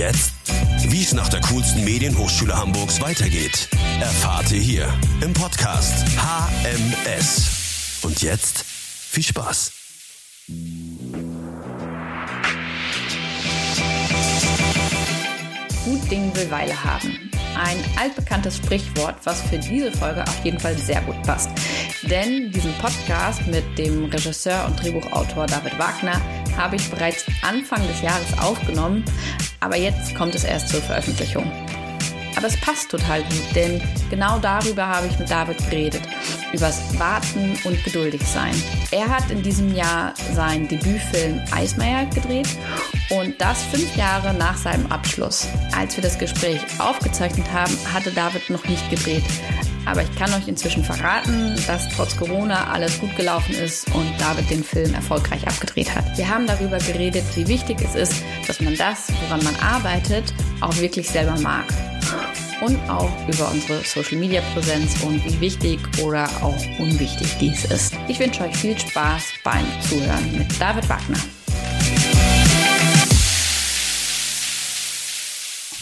jetzt? Wie es nach der coolsten Medienhochschule Hamburgs weitergeht, erfahrt ihr hier im Podcast HMS. Und jetzt viel Spaß. Gut Ding will Weile haben. Ein altbekanntes Sprichwort, was für diese Folge auf jeden Fall sehr gut passt. Denn diesen Podcast mit dem Regisseur und Drehbuchautor David Wagner habe ich bereits Anfang des Jahres aufgenommen, aber jetzt kommt es erst zur Veröffentlichung. Aber es passt total gut, denn genau darüber habe ich mit David geredet. Übers Warten und geduldig sein. Er hat in diesem Jahr seinen Debütfilm Eismeier gedreht und das fünf Jahre nach seinem Abschluss. Als wir das Gespräch aufgezeichnet haben, hatte David noch nicht gedreht. Aber ich kann euch inzwischen verraten, dass trotz Corona alles gut gelaufen ist und David den Film erfolgreich abgedreht hat. Wir haben darüber geredet, wie wichtig es ist, dass man das, woran man arbeitet, auch wirklich selber mag. Und auch über unsere Social Media Präsenz und wie wichtig oder auch unwichtig dies ist. Ich wünsche euch viel Spaß beim Zuhören mit David Wagner.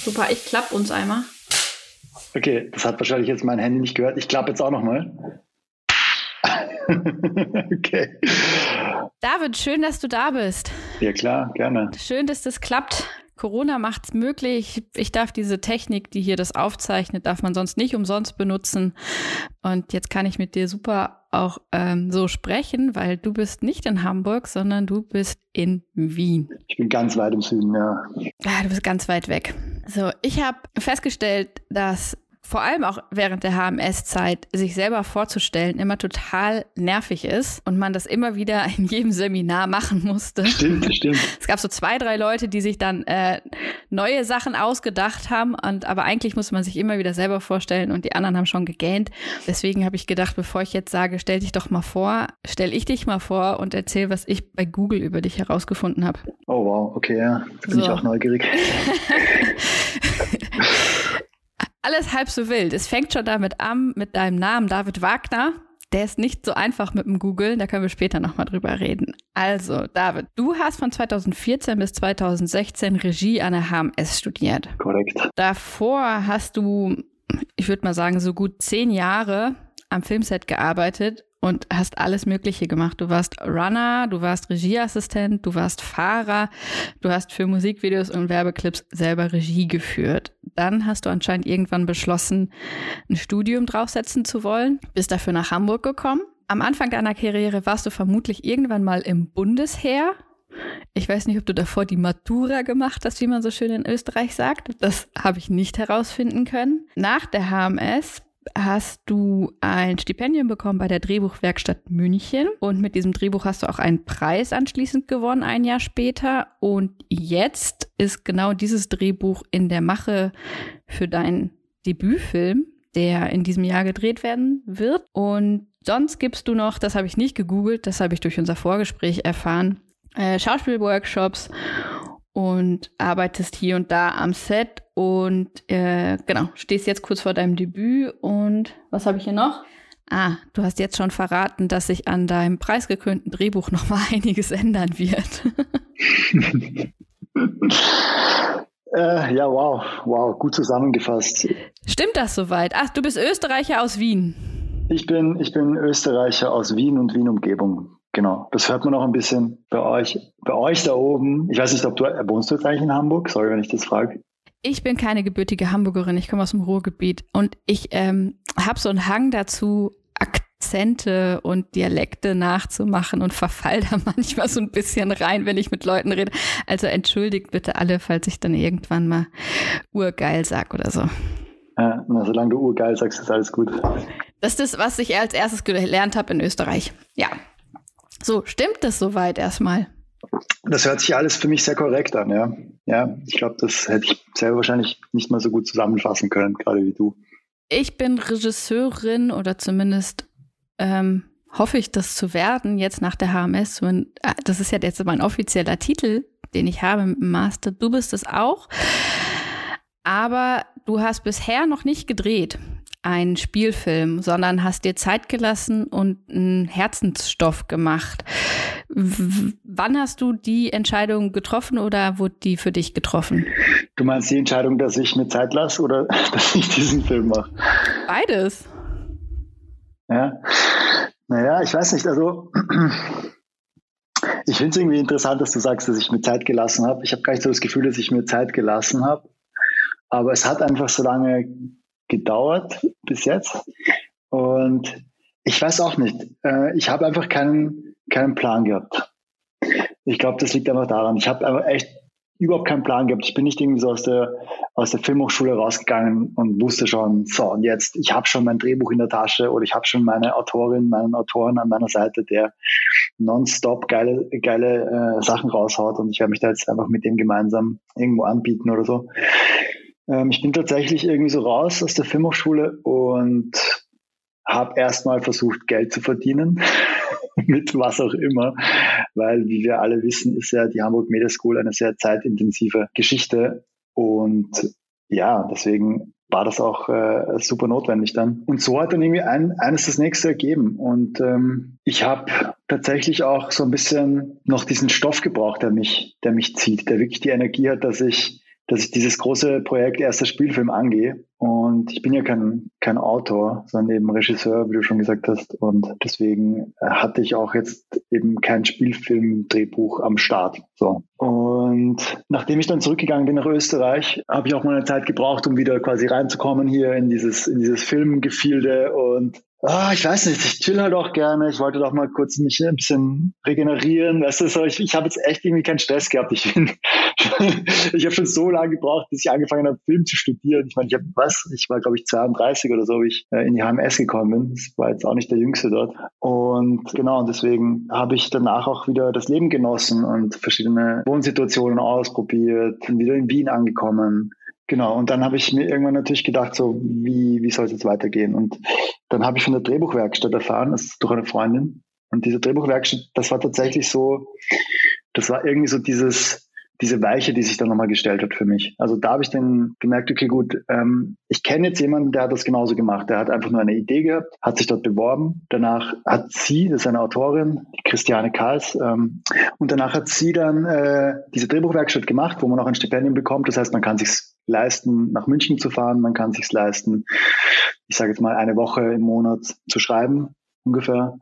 Super, ich klappe uns einmal. Okay, das hat wahrscheinlich jetzt mein Handy nicht gehört. Ich klappe jetzt auch nochmal. okay. David, schön, dass du da bist. Ja, klar, gerne. Schön, dass das klappt. Corona macht es möglich. Ich darf diese Technik, die hier das aufzeichnet, darf man sonst nicht umsonst benutzen. Und jetzt kann ich mit dir super auch ähm, so sprechen, weil du bist nicht in Hamburg, sondern du bist in Wien. Ich bin ganz weit im Süden, ja. Ah, du bist ganz weit weg. So, ich habe festgestellt, dass vor allem auch während der HMS-Zeit, sich selber vorzustellen, immer total nervig ist und man das immer wieder in jedem Seminar machen musste. Stimmt, stimmt. Es gab so zwei, drei Leute, die sich dann äh, neue Sachen ausgedacht haben, und aber eigentlich musste man sich immer wieder selber vorstellen und die anderen haben schon gegähnt. Deswegen habe ich gedacht, bevor ich jetzt sage, stell dich doch mal vor, stell ich dich mal vor und erzähl, was ich bei Google über dich herausgefunden habe. Oh wow, okay, ja. Bin so. ich auch neugierig. alles halb so wild. Es fängt schon damit an mit deinem Namen David Wagner. Der ist nicht so einfach mit dem Google, da können wir später nochmal drüber reden. Also, David, du hast von 2014 bis 2016 Regie an der HMS studiert. Korrekt. Davor hast du, ich würde mal sagen, so gut zehn Jahre am Filmset gearbeitet und hast alles Mögliche gemacht. Du warst Runner, du warst Regieassistent, du warst Fahrer, du hast für Musikvideos und Werbeclips selber Regie geführt. Dann hast du anscheinend irgendwann beschlossen, ein Studium draufsetzen zu wollen, bist dafür nach Hamburg gekommen. Am Anfang deiner Karriere warst du vermutlich irgendwann mal im Bundesheer. Ich weiß nicht, ob du davor die Matura gemacht hast, wie man so schön in Österreich sagt. Das habe ich nicht herausfinden können. Nach der HMS hast du ein Stipendium bekommen bei der Drehbuchwerkstatt München und mit diesem Drehbuch hast du auch einen Preis anschließend gewonnen, ein Jahr später. Und jetzt ist genau dieses Drehbuch in der Mache für deinen Debütfilm, der in diesem Jahr gedreht werden wird. Und sonst gibst du noch, das habe ich nicht gegoogelt, das habe ich durch unser Vorgespräch erfahren, äh, Schauspielworkshops und arbeitest hier und da am Set und äh, genau, stehst jetzt kurz vor deinem Debüt und was habe ich hier noch? Ah, du hast jetzt schon verraten, dass sich an deinem preisgekrönten Drehbuch noch mal einiges ändern wird. äh, ja, wow, wow, gut zusammengefasst. Stimmt das soweit? Ach, du bist Österreicher aus Wien. Ich bin, ich bin Österreicher aus Wien und Wien-Umgebung. Genau, das hört man auch ein bisschen bei euch, bei euch da oben. Ich weiß nicht, ob du wohnst du jetzt eigentlich in Hamburg? Sorry, wenn ich das frage. Ich bin keine gebürtige Hamburgerin, ich komme aus dem Ruhrgebiet und ich ähm, habe so einen Hang dazu, Akzente und Dialekte nachzumachen und verfall da manchmal so ein bisschen rein, wenn ich mit Leuten rede. Also entschuldigt bitte alle, falls ich dann irgendwann mal urgeil sag oder so. Ja, na, solange du urgeil sagst, ist alles gut. Das ist das, was ich als erstes gelernt habe in Österreich. Ja. So, stimmt das soweit erstmal? Das hört sich alles für mich sehr korrekt an, ja. Ja, ich glaube, das hätte ich selber wahrscheinlich nicht mal so gut zusammenfassen können, gerade wie du. Ich bin Regisseurin oder zumindest ähm, hoffe ich, das zu werden, jetzt nach der HMS. Äh, das ist ja jetzt mein offizieller Titel, den ich habe mit dem Master. Du bist es auch. Aber du hast bisher noch nicht gedreht. Einen Spielfilm, sondern hast dir Zeit gelassen und einen Herzensstoff gemacht. W wann hast du die Entscheidung getroffen oder wurde die für dich getroffen? Du meinst die Entscheidung, dass ich mir Zeit lasse oder dass ich diesen Film mache? Beides. Ja. Naja, ich weiß nicht, also ich finde es irgendwie interessant, dass du sagst, dass ich mir Zeit gelassen habe. Ich habe gar nicht so das Gefühl, dass ich mir Zeit gelassen habe. Aber es hat einfach so lange gedauert bis jetzt. Und ich weiß auch nicht. Äh, ich habe einfach keinen, keinen Plan gehabt. Ich glaube, das liegt einfach daran. Ich habe einfach echt überhaupt keinen Plan gehabt. Ich bin nicht irgendwie so aus der, aus der Filmhochschule rausgegangen und wusste schon, so und jetzt, ich habe schon mein Drehbuch in der Tasche oder ich habe schon meine Autorin, meinen Autoren an meiner Seite, der nonstop geile, geile äh, Sachen raushaut und ich werde mich da jetzt einfach mit dem gemeinsam irgendwo anbieten oder so. Ähm, ich bin tatsächlich irgendwie so raus aus der Filmhochschule und habe erstmal versucht, Geld zu verdienen, mit was auch immer, weil, wie wir alle wissen, ist ja die Hamburg Media School eine sehr zeitintensive Geschichte und ja, deswegen war das auch äh, super notwendig dann. Und so hat dann irgendwie ein, eines das nächste ergeben. Und ähm, ich habe tatsächlich auch so ein bisschen noch diesen Stoff gebraucht, der mich, der mich zieht, der wirklich die Energie hat, dass ich dass ich dieses große Projekt erster Spielfilm angehe. Und ich bin ja kein, kein Autor, sondern eben Regisseur, wie du schon gesagt hast. Und deswegen äh, hatte ich auch jetzt eben kein Spielfilm-Drehbuch am Start. So. Und nachdem ich dann zurückgegangen bin nach Österreich, habe ich auch mal eine Zeit gebraucht, um wieder quasi reinzukommen hier in dieses, in dieses Filmgefilde und Ah, ich weiß nicht, ich chill halt auch gerne. Ich wollte doch mal kurz mich ein bisschen regenerieren. Weißt du, so, ich, ich habe jetzt echt irgendwie keinen Stress gehabt. Ich bin, ich habe schon so lange gebraucht, bis ich angefangen habe, Film zu studieren. Ich meine, ich habe was, ich war glaube ich 32 oder so, wie ich äh, in die HMS gekommen bin. Das war jetzt auch nicht der Jüngste dort. Und genau, und deswegen habe ich danach auch wieder das Leben genossen und verschiedene Wohnsituationen ausprobiert, bin wieder in Wien angekommen Genau, und dann habe ich mir irgendwann natürlich gedacht, so, wie, wie soll es jetzt weitergehen? Und dann habe ich von der Drehbuchwerkstatt erfahren, das ist durch eine Freundin. Und diese Drehbuchwerkstatt, das war tatsächlich so, das war irgendwie so dieses, diese Weiche, die sich dann nochmal gestellt hat für mich. Also da habe ich dann gemerkt, okay, gut, ähm, ich kenne jetzt jemanden, der hat das genauso gemacht. Der hat einfach nur eine Idee gehabt, hat sich dort beworben. Danach hat sie, das ist eine Autorin, die Christiane Karls, ähm, und danach hat sie dann äh, diese Drehbuchwerkstatt gemacht, wo man auch ein Stipendium bekommt. Das heißt, man kann sich leisten, nach München zu fahren. Man kann sich leisten, ich sage jetzt mal eine Woche im Monat zu schreiben, ungefähr.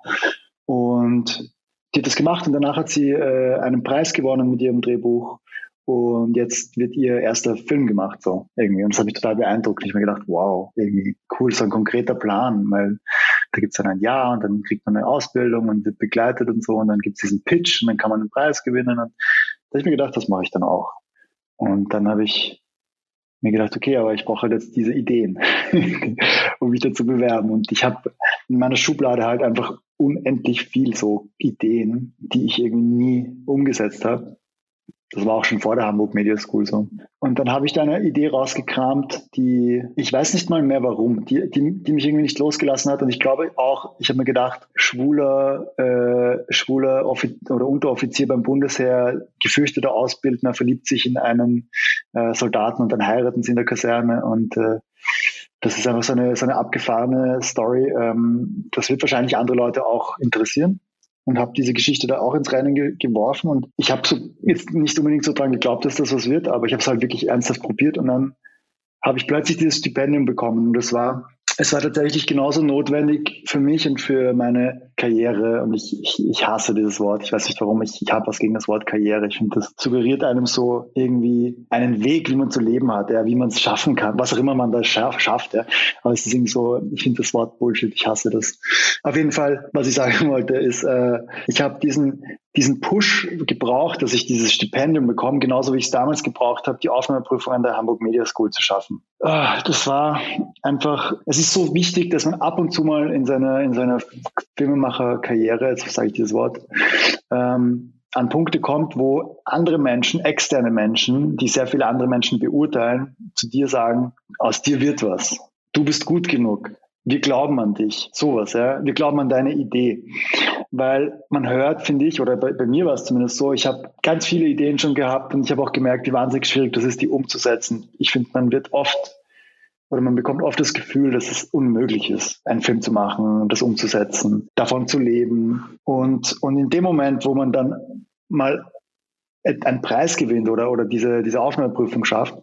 Und die hat das gemacht und danach hat sie äh, einen Preis gewonnen mit ihrem Drehbuch. Und jetzt wird ihr erster Film gemacht, so irgendwie. Und das hat mich total beeindruckt. Ich habe mir gedacht, wow, irgendwie cool, so ein konkreter Plan, weil da gibt es dann ein Jahr und dann kriegt man eine Ausbildung und wird begleitet und so und dann gibt es diesen Pitch und dann kann man einen Preis gewinnen. Und da habe ich mir gedacht, das mache ich dann auch. Und dann habe ich mir gedacht, okay, aber ich brauche halt jetzt diese Ideen, um mich da zu bewerben. Und ich habe in meiner Schublade halt einfach unendlich viel so Ideen, die ich irgendwie nie umgesetzt habe. Das war auch schon vor der Hamburg Media School so. Und dann habe ich da eine Idee rausgekramt, die, ich weiß nicht mal mehr warum, die, die, die mich irgendwie nicht losgelassen hat. Und ich glaube auch, ich habe mir gedacht, schwuler, äh, schwuler Offi oder Unteroffizier beim Bundesheer, gefürchteter Ausbildner, verliebt sich in einen äh, Soldaten und dann heiraten sie in der Kaserne. Und äh, das ist einfach so eine, so eine abgefahrene Story. Ähm, das wird wahrscheinlich andere Leute auch interessieren und habe diese Geschichte da auch ins Rennen ge geworfen. Und ich habe so jetzt nicht unbedingt so dran geglaubt, dass das was wird, aber ich habe es halt wirklich ernsthaft probiert und dann habe ich plötzlich dieses Stipendium bekommen. Und das war es war tatsächlich genauso notwendig für mich und für meine Karriere. Und ich, ich, ich hasse dieses Wort. Ich weiß nicht warum. Ich, ich habe was gegen das Wort Karriere. Ich finde, das suggeriert einem so irgendwie einen Weg, wie man zu leben hat, ja, wie man es schaffen kann, was auch immer man da schaff, schafft. Ja. Aber es ist irgendwie so, ich finde das Wort Bullshit. Ich hasse das. Auf jeden Fall, was ich sagen wollte, ist, äh, ich habe diesen diesen Push gebraucht, dass ich dieses Stipendium bekomme, genauso wie ich es damals gebraucht habe, die Aufnahmeprüfung an der Hamburg Media School zu schaffen. Ah, das war einfach, es ist so wichtig, dass man ab und zu mal in seiner, in seiner Filmemacherkarriere, jetzt sage ich dieses Wort, ähm, an Punkte kommt, wo andere Menschen, externe Menschen, die sehr viele andere Menschen beurteilen, zu dir sagen, aus dir wird was. Du bist gut genug wir glauben an dich, sowas, ja. Wir glauben an deine Idee. Weil man hört, finde ich, oder bei, bei mir war es zumindest so, ich habe ganz viele Ideen schon gehabt und ich habe auch gemerkt, wie wahnsinnig schwierig das ist, die umzusetzen. Ich finde, man wird oft oder man bekommt oft das Gefühl, dass es unmöglich ist, einen Film zu machen, das umzusetzen, davon zu leben. Und, und in dem Moment, wo man dann mal einen Preis gewinnt oder, oder diese, diese Aufnahmeprüfung schafft,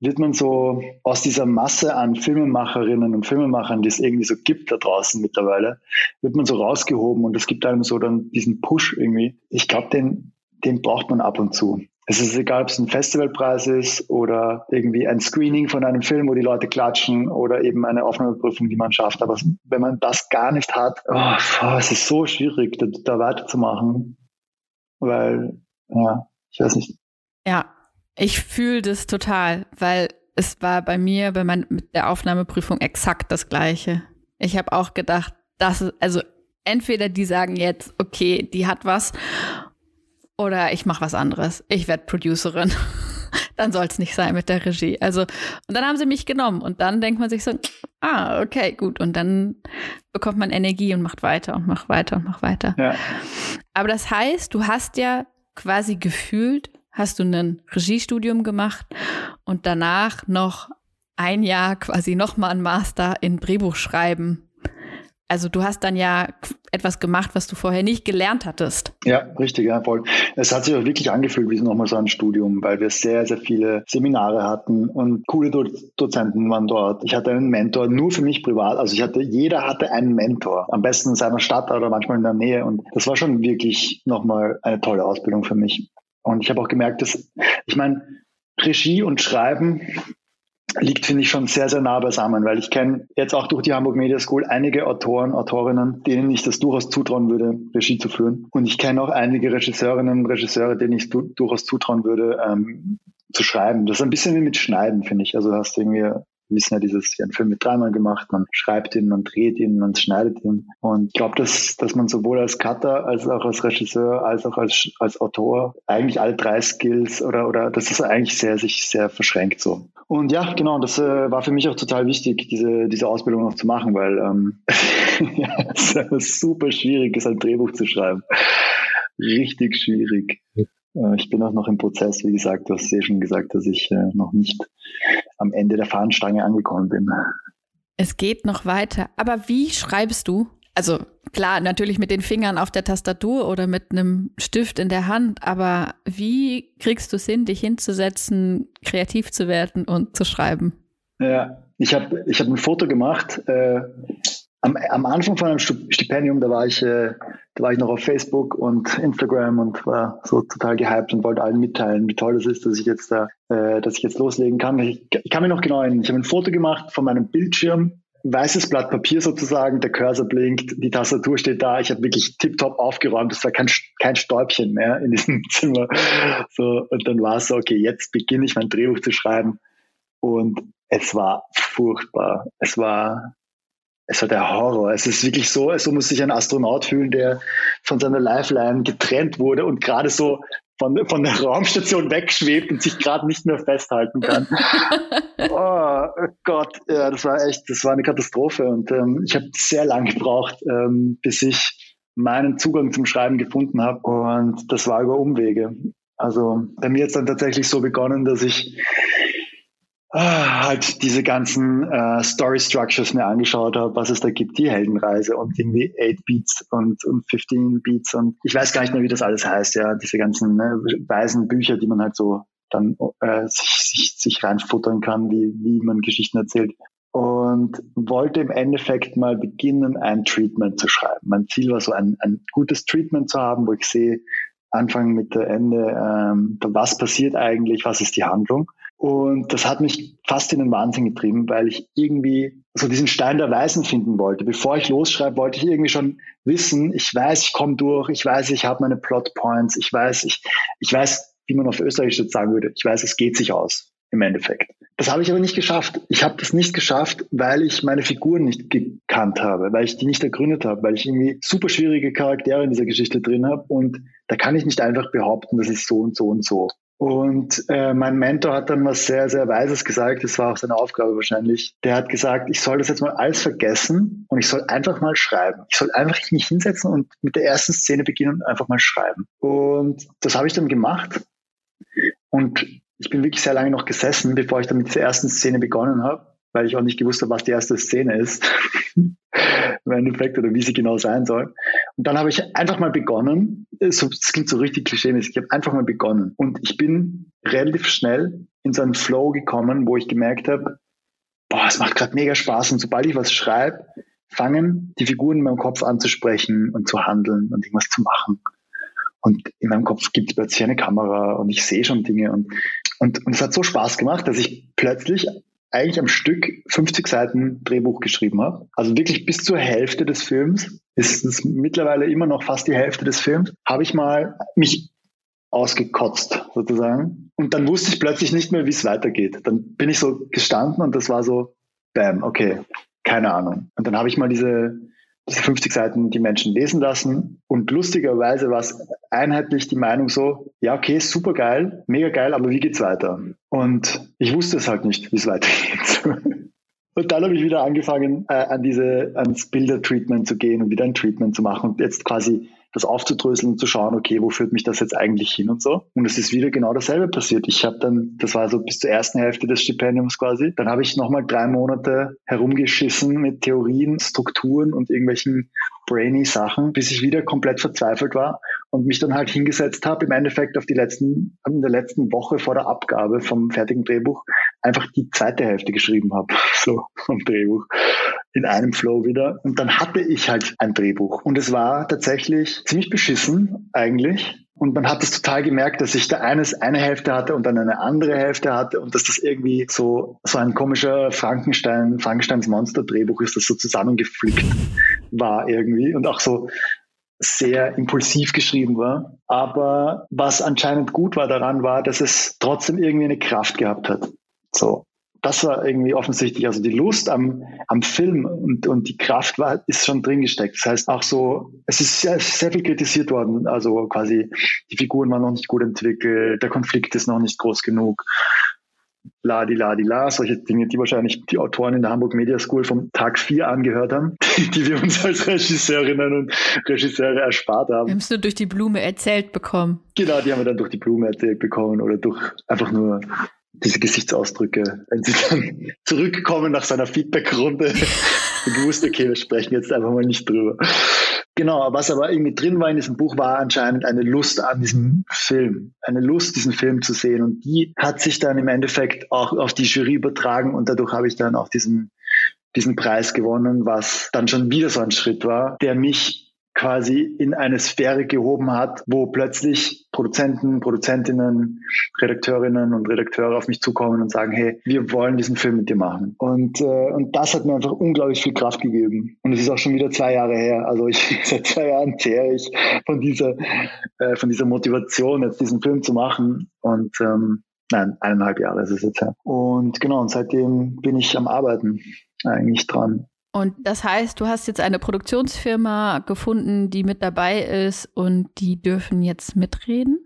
wird man so aus dieser Masse an Filmemacherinnen und Filmemachern, die es irgendwie so gibt da draußen mittlerweile, wird man so rausgehoben und es gibt einem so dann diesen Push irgendwie. Ich glaube, den, den braucht man ab und zu. Es ist egal, ob es ein Festivalpreis ist oder irgendwie ein Screening von einem Film, wo die Leute klatschen oder eben eine Aufnahmeprüfung, die man schafft. Aber wenn man das gar nicht hat, oh, es ist so schwierig, da, da weiterzumachen, weil, ja, ich weiß nicht. Ja, ich fühle das total, weil es war bei mir bei mein, mit der Aufnahmeprüfung exakt das Gleiche. Ich habe auch gedacht, dass also entweder die sagen jetzt, okay, die hat was oder ich mache was anderes. Ich werde Producerin. dann soll es nicht sein mit der Regie. Also, und dann haben sie mich genommen und dann denkt man sich so, ah, okay, gut. Und dann bekommt man Energie und macht weiter und macht weiter und macht weiter. Ja. Aber das heißt, du hast ja quasi gefühlt, hast du ein Regiestudium gemacht und danach noch ein Jahr quasi nochmal ein Master in Drehbuchschreiben also du hast dann ja etwas gemacht, was du vorher nicht gelernt hattest. Ja, richtig, ja, voll. Es hat sich auch wirklich angefühlt wie nochmal so ein Studium, weil wir sehr, sehr viele Seminare hatten und coole Do Dozenten waren dort. Ich hatte einen Mentor, nur für mich privat. Also ich hatte, jeder hatte einen Mentor. Am besten in seiner Stadt oder manchmal in der Nähe. Und das war schon wirklich nochmal eine tolle Ausbildung für mich. Und ich habe auch gemerkt, dass, ich meine, Regie und Schreiben liegt, finde ich, schon sehr, sehr nah beisammen, weil ich kenne jetzt auch durch die Hamburg Media School einige Autoren, Autorinnen, denen ich das durchaus zutrauen würde, Regie zu führen. Und ich kenne auch einige Regisseurinnen und Regisseure, denen ich du durchaus zutrauen würde, ähm, zu schreiben. Das ist ein bisschen wie mit Schneiden, finde ich. Also du hast irgendwie wir wissen ja dieses, einen Film mit dreimal gemacht, man schreibt ihn, man dreht ihn, man schneidet ihn. Und ich glaube, dass, dass man sowohl als Cutter, als auch als Regisseur, als auch als, als Autor eigentlich alle drei Skills oder, oder das ist eigentlich sehr, sich sehr verschränkt so. Und ja, genau, das äh, war für mich auch total wichtig, diese, diese Ausbildung noch zu machen, weil ähm, ja, es ist super schwierig ist, ein Drehbuch zu schreiben. Richtig schwierig. Äh, ich bin auch noch im Prozess, wie gesagt, du hast ja schon gesagt, dass ich äh, noch nicht am Ende der Fahnenstange angekommen bin. Es geht noch weiter. Aber wie schreibst du? Also klar, natürlich mit den Fingern auf der Tastatur oder mit einem Stift in der Hand, aber wie kriegst du es hin, dich hinzusetzen, kreativ zu werden und zu schreiben? Ja, ich habe ich hab ein Foto gemacht. Äh, am, am Anfang von einem Stipendium, da war ich, äh, da war ich noch auf Facebook und Instagram und war so total gehypt und wollte allen mitteilen, wie toll das ist, dass ich jetzt da, äh, dass ich jetzt loslegen kann. Ich, ich kann mich noch genau erinnern. Ich habe ein Foto gemacht von meinem Bildschirm, weißes Blatt Papier sozusagen, der Cursor blinkt, die Tastatur steht da. Ich habe wirklich tiptop aufgeräumt. Es war kein, kein Stäubchen mehr in diesem Zimmer. So, und dann war es so, okay, jetzt beginne ich mein Drehbuch zu schreiben. Und es war furchtbar. Es war es war der Horror. Es ist wirklich so, so muss sich ein Astronaut fühlen, der von seiner Lifeline getrennt wurde und gerade so von, von der Raumstation wegschwebt und sich gerade nicht mehr festhalten kann. oh Gott, ja, das war echt, das war eine Katastrophe. Und ähm, ich habe sehr lange gebraucht, ähm, bis ich meinen Zugang zum Schreiben gefunden habe. Und das war über Umwege. Also bei mir hat es dann tatsächlich so begonnen, dass ich ah, halt diese ganzen äh, Story Structures mir angeschaut habe, was es da gibt, die Heldenreise und irgendwie 8 Beats und, und 15 Beats und ich weiß gar nicht mehr, wie das alles heißt, ja, diese ganzen ne, weisen Bücher, die man halt so dann äh, sich, sich, sich reinfuttern kann, wie, wie man Geschichten erzählt. Und wollte im Endeffekt mal beginnen, ein Treatment zu schreiben. Mein Ziel war so ein, ein gutes Treatment zu haben, wo ich sehe, Anfang, Mitte, Ende, ähm, was passiert eigentlich, was ist die Handlung. Und das hat mich fast in den Wahnsinn getrieben, weil ich irgendwie so diesen Stein der Weisen finden wollte. Bevor ich losschreibe, wollte ich irgendwie schon wissen, ich weiß, ich komme durch, ich weiß, ich habe meine Plot Points, ich weiß, ich, ich weiß, wie man auf Österreich jetzt sagen würde, ich weiß, es geht sich aus im Endeffekt. Das habe ich aber nicht geschafft. Ich habe das nicht geschafft, weil ich meine Figuren nicht gekannt habe, weil ich die nicht ergründet habe, weil ich irgendwie super schwierige Charaktere in dieser Geschichte drin habe und da kann ich nicht einfach behaupten, das ist so und so und so. Und äh, mein Mentor hat dann was sehr, sehr Weises gesagt, das war auch seine Aufgabe wahrscheinlich. Der hat gesagt, ich soll das jetzt mal alles vergessen und ich soll einfach mal schreiben. Ich soll einfach mich hinsetzen und mit der ersten Szene beginnen und einfach mal schreiben. Und das habe ich dann gemacht. Und ich bin wirklich sehr lange noch gesessen, bevor ich dann mit dieser ersten Szene begonnen habe, weil ich auch nicht gewusst habe, was die erste Szene ist. Im Endeffekt oder wie sie genau sein soll. Und dann habe ich einfach mal begonnen. Es klingt so richtig klischeemäßig. Ich habe einfach mal begonnen. Und ich bin relativ schnell in so einen Flow gekommen, wo ich gemerkt habe, boah, es macht gerade mega Spaß. Und sobald ich was schreibe, fangen die Figuren in meinem Kopf an zu sprechen und zu handeln und irgendwas zu machen. Und in meinem Kopf gibt es plötzlich eine Kamera und ich sehe schon Dinge. Und, und, und es hat so Spaß gemacht, dass ich plötzlich eigentlich am Stück 50 Seiten Drehbuch geschrieben habe. Also wirklich bis zur Hälfte des Films, ist es mittlerweile immer noch fast die Hälfte des Films, habe ich mal mich ausgekotzt sozusagen. Und dann wusste ich plötzlich nicht mehr, wie es weitergeht. Dann bin ich so gestanden und das war so, bam, okay, keine Ahnung. Und dann habe ich mal diese, diese 50 Seiten die Menschen lesen lassen und lustigerweise war es einheitlich die Meinung so, ja, okay, super geil, mega geil, aber wie geht's weiter? Und ich wusste es halt nicht, wie es weitergeht. Und dann habe ich wieder angefangen, äh, an diese, ans Bilder-Treatment zu gehen und wieder ein Treatment zu machen und jetzt quasi das aufzudröseln und zu schauen, okay, wo führt mich das jetzt eigentlich hin und so. Und es ist wieder genau dasselbe passiert. Ich habe dann, das war so bis zur ersten Hälfte des Stipendiums quasi, dann habe ich nochmal drei Monate herumgeschissen mit Theorien, Strukturen und irgendwelchen brainy Sachen, bis ich wieder komplett verzweifelt war und mich dann halt hingesetzt habe, im Endeffekt auf die letzten, in der letzten Woche vor der Abgabe vom fertigen Drehbuch einfach die zweite Hälfte geschrieben habe, so vom Drehbuch in einem Flow wieder. Und dann hatte ich halt ein Drehbuch. Und es war tatsächlich ziemlich beschissen eigentlich. Und man hat es total gemerkt, dass ich da eines eine Hälfte hatte und dann eine andere Hälfte hatte und dass das irgendwie so, so ein komischer Frankenstein, Frankensteins Monster-Drehbuch ist, das so zusammengeflickt war irgendwie und auch so sehr impulsiv geschrieben war. Aber was anscheinend gut war daran, war, dass es trotzdem irgendwie eine Kraft gehabt hat. So das war irgendwie offensichtlich, also die Lust am, am Film und, und die Kraft war, ist schon drin gesteckt. Das heißt auch so, es ist sehr, sehr viel kritisiert worden. Also quasi die Figuren waren noch nicht gut entwickelt, der Konflikt ist noch nicht groß genug. Ladi, ladi, la, solche Dinge, die wahrscheinlich die Autoren in der Hamburg Media School vom Tag 4 angehört haben, die, die wir uns als Regisseurinnen und Regisseure erspart haben. Wir haben es nur durch die Blume erzählt bekommen. Genau, die haben wir dann durch die Blume erzählt bekommen oder durch einfach nur diese Gesichtsausdrücke, wenn sie dann zurückkommen nach seiner Feedback-Runde, gewusst, okay, wir sprechen jetzt einfach mal nicht drüber. Genau, was aber irgendwie drin war in diesem Buch, war anscheinend eine Lust an diesem Film, eine Lust, diesen Film zu sehen. Und die hat sich dann im Endeffekt auch auf die Jury übertragen und dadurch habe ich dann auch diesen, diesen Preis gewonnen, was dann schon wieder so ein Schritt war, der mich quasi in eine Sphäre gehoben hat, wo plötzlich Produzenten, Produzentinnen, Redakteurinnen und Redakteure auf mich zukommen und sagen, hey, wir wollen diesen Film mit dir machen. Und, äh, und das hat mir einfach unglaublich viel Kraft gegeben. Und es ist auch schon wieder zwei Jahre her. Also ich, seit zwei Jahren zehre ich von dieser, äh, von dieser Motivation, jetzt diesen Film zu machen. Und ähm, nein, eineinhalb Jahre ist es jetzt her. Und genau, und seitdem bin ich am Arbeiten eigentlich dran. Und das heißt, du hast jetzt eine Produktionsfirma gefunden, die mit dabei ist und die dürfen jetzt mitreden?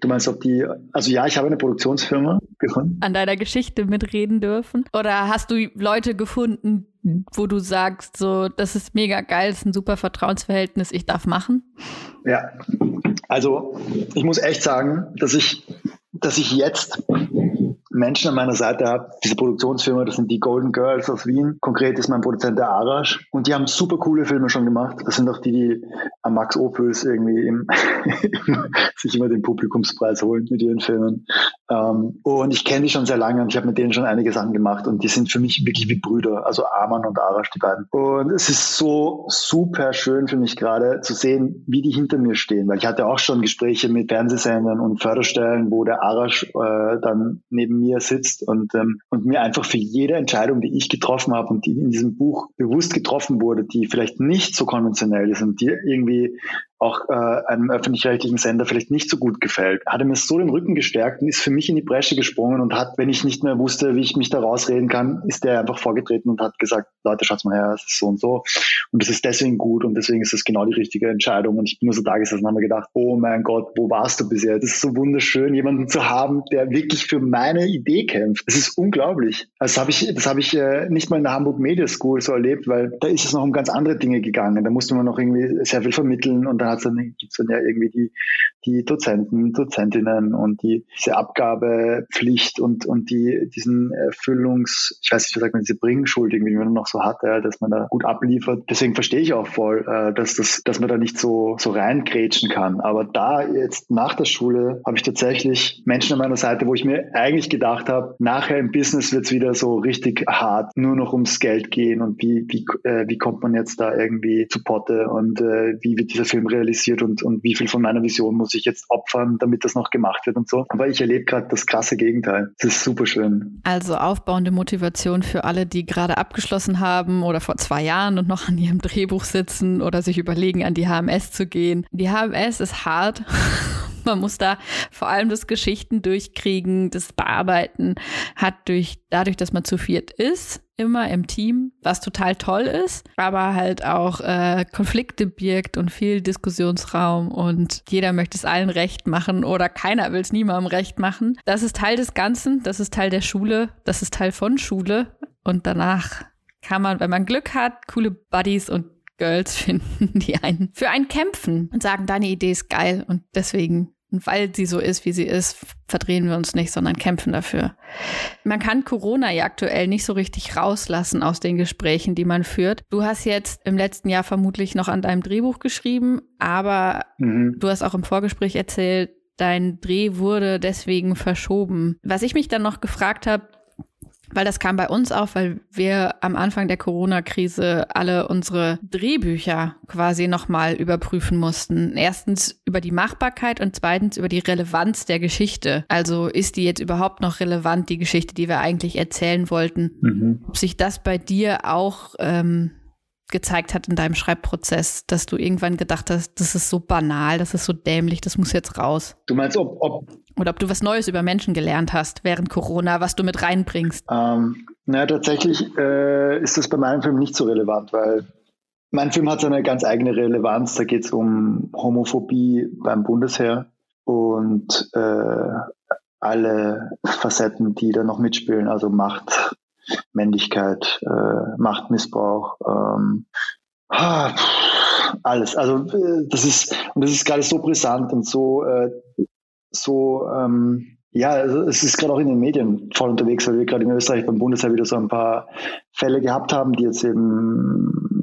Du meinst, ob die, also ja, ich habe eine Produktionsfirma gefunden. An deiner Geschichte mitreden dürfen? Oder hast du Leute gefunden, wo du sagst, so, das ist mega geil, das ist ein super Vertrauensverhältnis, ich darf machen? Ja, also ich muss echt sagen, dass ich, dass ich jetzt Menschen an meiner Seite habe. Diese Produktionsfirma, das sind die Golden Girls aus Wien. Konkret ist mein Produzent der Arash. Und die haben super coole Filme schon gemacht. Das sind auch die, die am Max Opels irgendwie im, sich immer den Publikumspreis holen mit ihren Filmen. Ähm, und ich kenne die schon sehr lange und ich habe mit denen schon einige Sachen gemacht und die sind für mich wirklich wie Brüder, also Arman und Arash, die beiden. Und es ist so super schön für mich gerade zu sehen, wie die hinter mir stehen, weil ich hatte auch schon Gespräche mit Fernsehsendern und Förderstellen, wo der Arash äh, dann neben mir sitzt und, ähm, und mir einfach für jede Entscheidung, die ich getroffen habe und die in diesem Buch bewusst getroffen wurde, die vielleicht nicht so konventionell ist und die irgendwie auch äh, einem öffentlich-rechtlichen Sender vielleicht nicht so gut gefällt, hat er mir so den Rücken gestärkt und ist für mich in die Bresche gesprungen und hat, wenn ich nicht mehr wusste, wie ich mich da rausreden kann, ist der einfach vorgetreten und hat gesagt, Leute, schaut's mal her, es ist so und so. Und das ist deswegen gut und deswegen ist das genau die richtige Entscheidung. Und ich bin nur so da gesessen und habe mir gedacht, oh mein Gott, wo warst du bisher? Das ist so wunderschön, jemanden zu haben, der wirklich für meine Idee kämpft. Das ist unglaublich. Das habe ich, das habe ich äh, nicht mal in der Hamburg Media School so erlebt, weil da ist es noch um ganz andere Dinge gegangen. Da musste man noch irgendwie sehr viel vermitteln und da dann, gibt es dann ja irgendwie die, die Dozenten, Dozentinnen und die, diese Abgabepflicht und, und die, diesen Erfüllungs, ich weiß nicht, wie sagt man, diese Bringschuld irgendwie, die man noch so hat, ja, dass man da gut abliefert. Deswegen verstehe ich auch voll, äh, dass, das, dass man da nicht so, so reingrätschen kann. Aber da jetzt nach der Schule habe ich tatsächlich Menschen an meiner Seite, wo ich mir eigentlich gedacht habe, nachher im Business wird es wieder so richtig hart, nur noch ums Geld gehen und wie, wie, äh, wie kommt man jetzt da irgendwie zu Potte und äh, wie wird dieser Film realisiert und, und wie viel von meiner Vision muss ich jetzt opfern, damit das noch gemacht wird und so. Aber ich erlebe gerade das krasse Gegenteil. Das ist super schön. Also aufbauende Motivation für alle, die gerade abgeschlossen haben oder vor zwei Jahren und noch an ihrem Drehbuch sitzen oder sich überlegen, an die HMS zu gehen. Die HMS ist hart. Man muss da vor allem das Geschichten durchkriegen, das Bearbeiten hat durch, dadurch, dass man zu viert ist, immer im Team, was total toll ist, aber halt auch äh, Konflikte birgt und viel Diskussionsraum und jeder möchte es allen recht machen oder keiner will es niemandem recht machen. Das ist Teil des Ganzen, das ist Teil der Schule, das ist Teil von Schule und danach kann man, wenn man Glück hat, coole Buddies und Girls finden, die einen für einen kämpfen und sagen, deine Idee ist geil und deswegen und weil sie so ist, wie sie ist, verdrehen wir uns nicht, sondern kämpfen dafür. Man kann Corona ja aktuell nicht so richtig rauslassen aus den Gesprächen, die man führt. Du hast jetzt im letzten Jahr vermutlich noch an deinem Drehbuch geschrieben, aber mhm. du hast auch im Vorgespräch erzählt, dein Dreh wurde deswegen verschoben. Was ich mich dann noch gefragt habe, weil das kam bei uns auf, weil wir am Anfang der Corona-Krise alle unsere Drehbücher quasi nochmal überprüfen mussten. Erstens über die Machbarkeit und zweitens über die Relevanz der Geschichte. Also ist die jetzt überhaupt noch relevant, die Geschichte, die wir eigentlich erzählen wollten? Mhm. Ob sich das bei dir auch ähm, gezeigt hat in deinem Schreibprozess, dass du irgendwann gedacht hast, das ist so banal, das ist so dämlich, das muss jetzt raus? Du meinst, ob, ob oder ob du was Neues über Menschen gelernt hast während Corona, was du mit reinbringst? Ähm, naja, tatsächlich äh, ist das bei meinem Film nicht so relevant, weil mein Film hat seine ganz eigene Relevanz. Da geht es um Homophobie beim Bundesheer und äh, alle Facetten, die da noch mitspielen, also Macht, Männlichkeit, äh, Machtmissbrauch, ähm, ah, alles. Also äh, das ist und das ist gerade so brisant und so äh, so, ähm, ja, also es ist gerade auch in den Medien voll unterwegs, weil wir gerade in Österreich beim Bundesheer wieder so ein paar Fälle gehabt haben, die jetzt eben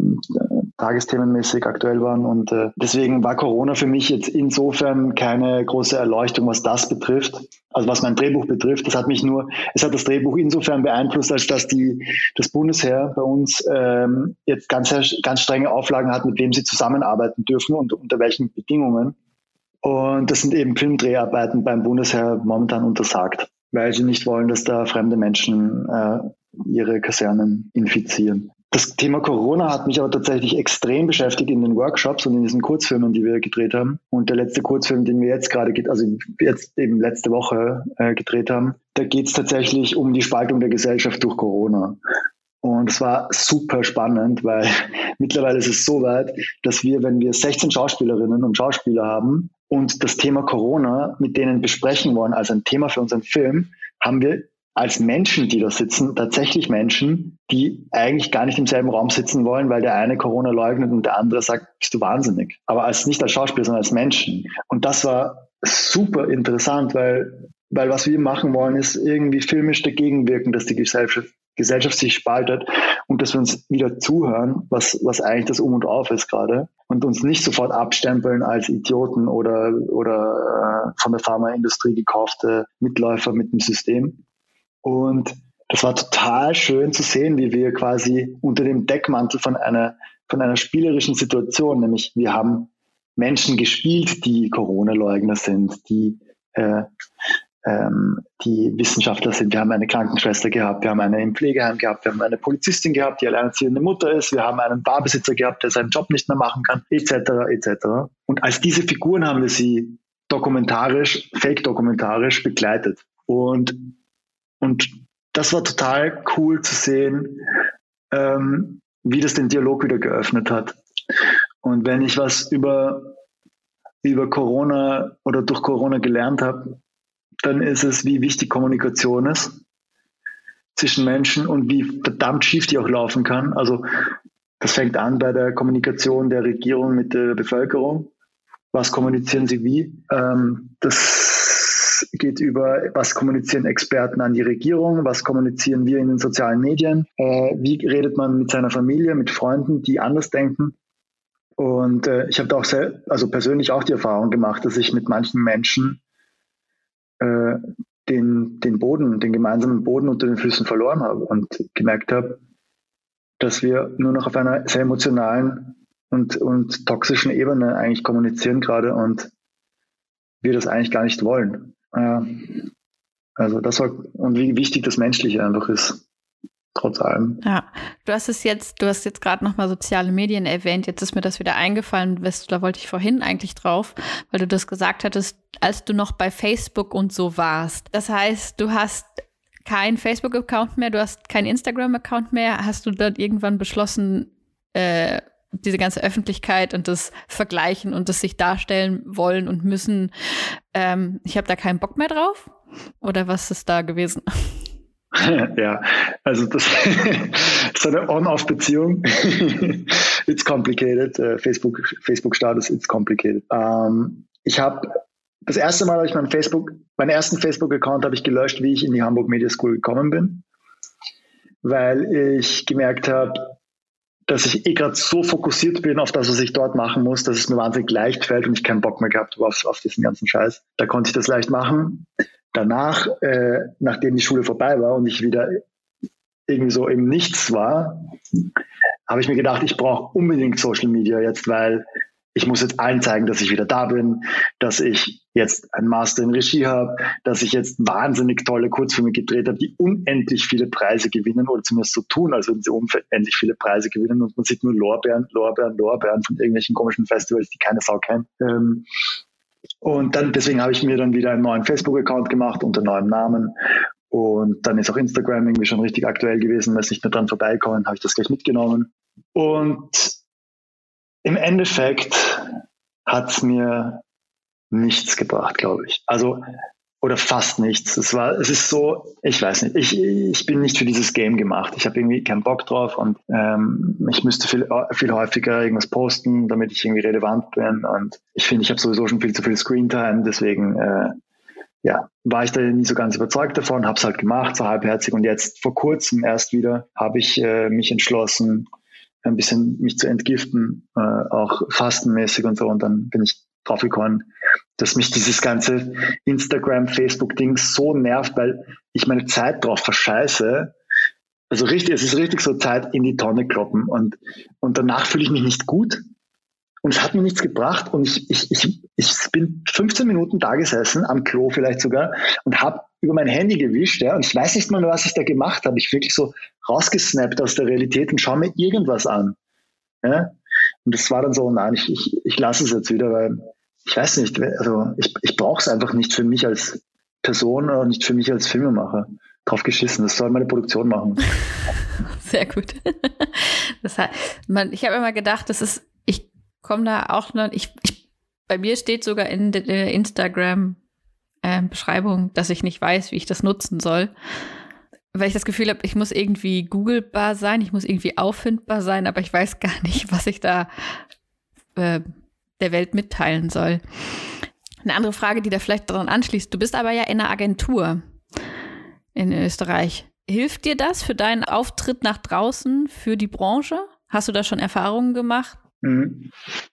tagesthemenmäßig aktuell waren. Und äh, deswegen war Corona für mich jetzt insofern keine große Erleuchtung, was das betrifft. Also was mein Drehbuch betrifft, das hat mich nur, es hat das Drehbuch insofern beeinflusst, als dass die das Bundesheer bei uns ähm, jetzt ganz ganz strenge Auflagen hat, mit wem sie zusammenarbeiten dürfen und unter welchen Bedingungen. Und das sind eben Filmdreharbeiten beim Bundesheer momentan untersagt, weil sie nicht wollen, dass da fremde Menschen äh, ihre Kasernen infizieren. Das Thema Corona hat mich aber tatsächlich extrem beschäftigt in den Workshops und in diesen Kurzfilmen, die wir gedreht haben. Und der letzte Kurzfilm, den wir jetzt gerade, also jetzt eben letzte Woche äh, gedreht haben, da geht es tatsächlich um die Spaltung der Gesellschaft durch Corona. Und es war super spannend, weil mittlerweile ist es so weit, dass wir, wenn wir 16 Schauspielerinnen und Schauspieler haben und das Thema Corona mit denen besprechen wollen als ein Thema für unseren Film, haben wir als Menschen, die da sitzen, tatsächlich Menschen, die eigentlich gar nicht im selben Raum sitzen wollen, weil der eine Corona leugnet und der andere sagt, bist du wahnsinnig. Aber als nicht als Schauspieler, sondern als Menschen. Und das war super interessant, weil, weil was wir machen wollen, ist irgendwie filmisch dagegen wirken, dass die Gesellschaft Gesellschaft sich spaltet und dass wir uns wieder zuhören, was, was eigentlich das Um und Auf ist gerade und uns nicht sofort abstempeln als Idioten oder, oder äh, von der Pharmaindustrie gekaufte Mitläufer mit dem System. Und das war total schön zu sehen, wie wir quasi unter dem Deckmantel von einer, von einer spielerischen Situation, nämlich wir haben Menschen gespielt, die Corona-Leugner sind, die äh, ähm, die Wissenschaftler sind. Wir haben eine Krankenschwester gehabt, wir haben eine im Pflegeheim gehabt, wir haben eine Polizistin gehabt, die alleinerziehende Mutter ist, wir haben einen Barbesitzer gehabt, der seinen Job nicht mehr machen kann, etc. etc. Und als diese Figuren haben wir sie dokumentarisch, fake-dokumentarisch begleitet. Und, und das war total cool zu sehen, ähm, wie das den Dialog wieder geöffnet hat. Und wenn ich was über, über Corona oder durch Corona gelernt habe, dann ist es, wie wichtig Kommunikation ist zwischen Menschen und wie verdammt schief die auch laufen kann. Also das fängt an bei der Kommunikation der Regierung mit der Bevölkerung. was kommunizieren sie wie. Ähm, das geht über, was kommunizieren Experten an die Regierung, was kommunizieren wir in den sozialen Medien, äh, wie redet man mit seiner Familie, mit Freunden, die anders denken. Und äh, ich habe da auch sehr, also persönlich auch die Erfahrung gemacht, dass ich mit manchen Menschen äh, den, den Boden, den gemeinsamen Boden unter den Füßen verloren habe und gemerkt habe, dass wir nur noch auf einer sehr emotionalen und, und toxischen Ebene eigentlich kommunizieren gerade und wir das eigentlich gar nicht wollen. Ja. Also das war, und wie wichtig das Menschliche einfach ist trotz allem. Ja, du hast es jetzt, du hast jetzt gerade nochmal soziale Medien erwähnt, jetzt ist mir das wieder eingefallen, da wollte ich vorhin eigentlich drauf, weil du das gesagt hattest, als du noch bei Facebook und so warst. Das heißt, du hast kein Facebook-Account mehr, du hast kein Instagram-Account mehr, hast du dann irgendwann beschlossen, äh, diese ganze Öffentlichkeit und das Vergleichen und das sich darstellen wollen und müssen, ähm, ich habe da keinen Bock mehr drauf? Oder was ist da gewesen? ja, also das ist eine On-Off-Beziehung. it's complicated. Uh, Facebook, Facebook-Status, it's complicated. Ähm, ich habe das erste Mal habe ich meinen Facebook, meinen ersten Facebook-Account habe ich gelöscht, wie ich in die Hamburg Media School gekommen bin, weil ich gemerkt habe, dass ich eh gerade so fokussiert bin auf das, was ich dort machen muss, dass es mir wahnsinnig leicht fällt und ich keinen Bock mehr gehabt habe auf, auf diesen ganzen Scheiß. Da konnte ich das leicht machen danach, äh, nachdem die Schule vorbei war und ich wieder irgendwie so im Nichts war, habe ich mir gedacht, ich brauche unbedingt Social Media jetzt, weil ich muss jetzt allen zeigen, dass ich wieder da bin, dass ich jetzt ein Master in Regie habe, dass ich jetzt wahnsinnig tolle Kurzfilme gedreht habe, die unendlich viele Preise gewinnen oder zumindest so tun, als würden sie unendlich viele Preise gewinnen und man sieht nur Lorbeeren, Lorbeeren, Lorbeeren von irgendwelchen komischen Festivals, die keine Sau kennt. Ähm, und dann, deswegen habe ich mir dann wieder einen neuen Facebook-Account gemacht unter neuem Namen. Und dann ist auch Instagram irgendwie schon richtig aktuell gewesen, weil es nicht mehr dran vorbeikommen, habe ich das gleich mitgenommen. Und im Endeffekt hat es mir nichts gebracht, glaube ich. Also oder fast nichts. Es war, es ist so, ich weiß nicht, ich, ich bin nicht für dieses Game gemacht. Ich habe irgendwie keinen Bock drauf und ähm, ich müsste viel, viel häufiger irgendwas posten, damit ich irgendwie relevant bin. Und ich finde, ich habe sowieso schon viel zu viel Screentime, deswegen äh, ja, war ich da nie so ganz überzeugt davon, habe es halt gemacht, so halbherzig. Und jetzt vor kurzem erst wieder habe ich äh, mich entschlossen, ein bisschen mich zu entgiften, äh, auch fastenmäßig und so. Und dann bin ich draufgekommen, dass mich dieses ganze Instagram, Facebook-Ding so nervt, weil ich meine Zeit drauf verscheiße. Also richtig, es ist richtig so Zeit in die Tonne kloppen und, und danach fühle ich mich nicht gut und es hat mir nichts gebracht und ich, ich, ich, ich bin 15 Minuten da gesessen, am Klo vielleicht sogar und habe über mein Handy gewischt ja, und ich weiß nicht mal, was ich da gemacht habe. Ich wirklich so rausgesnappt aus der Realität und schaue mir irgendwas an. Ja? Und das war dann so, nein, ich, ich, ich lasse es jetzt wieder, weil ich weiß nicht, also ich, ich brauche es einfach nicht für mich als Person oder nicht für mich als Filmemacher. Drauf geschissen, das soll meine Produktion machen. Sehr gut. Das heißt, man, ich habe immer gedacht, das ist, komme da auch noch, ich, ich, bei mir steht sogar in der Instagram-Beschreibung, ähm, dass ich nicht weiß, wie ich das nutzen soll weil ich das Gefühl habe, ich muss irgendwie googlebar sein, ich muss irgendwie auffindbar sein, aber ich weiß gar nicht, was ich da äh, der Welt mitteilen soll. Eine andere Frage, die da vielleicht daran anschließt. Du bist aber ja in einer Agentur in Österreich. Hilft dir das für deinen Auftritt nach draußen, für die Branche? Hast du da schon Erfahrungen gemacht? Mhm.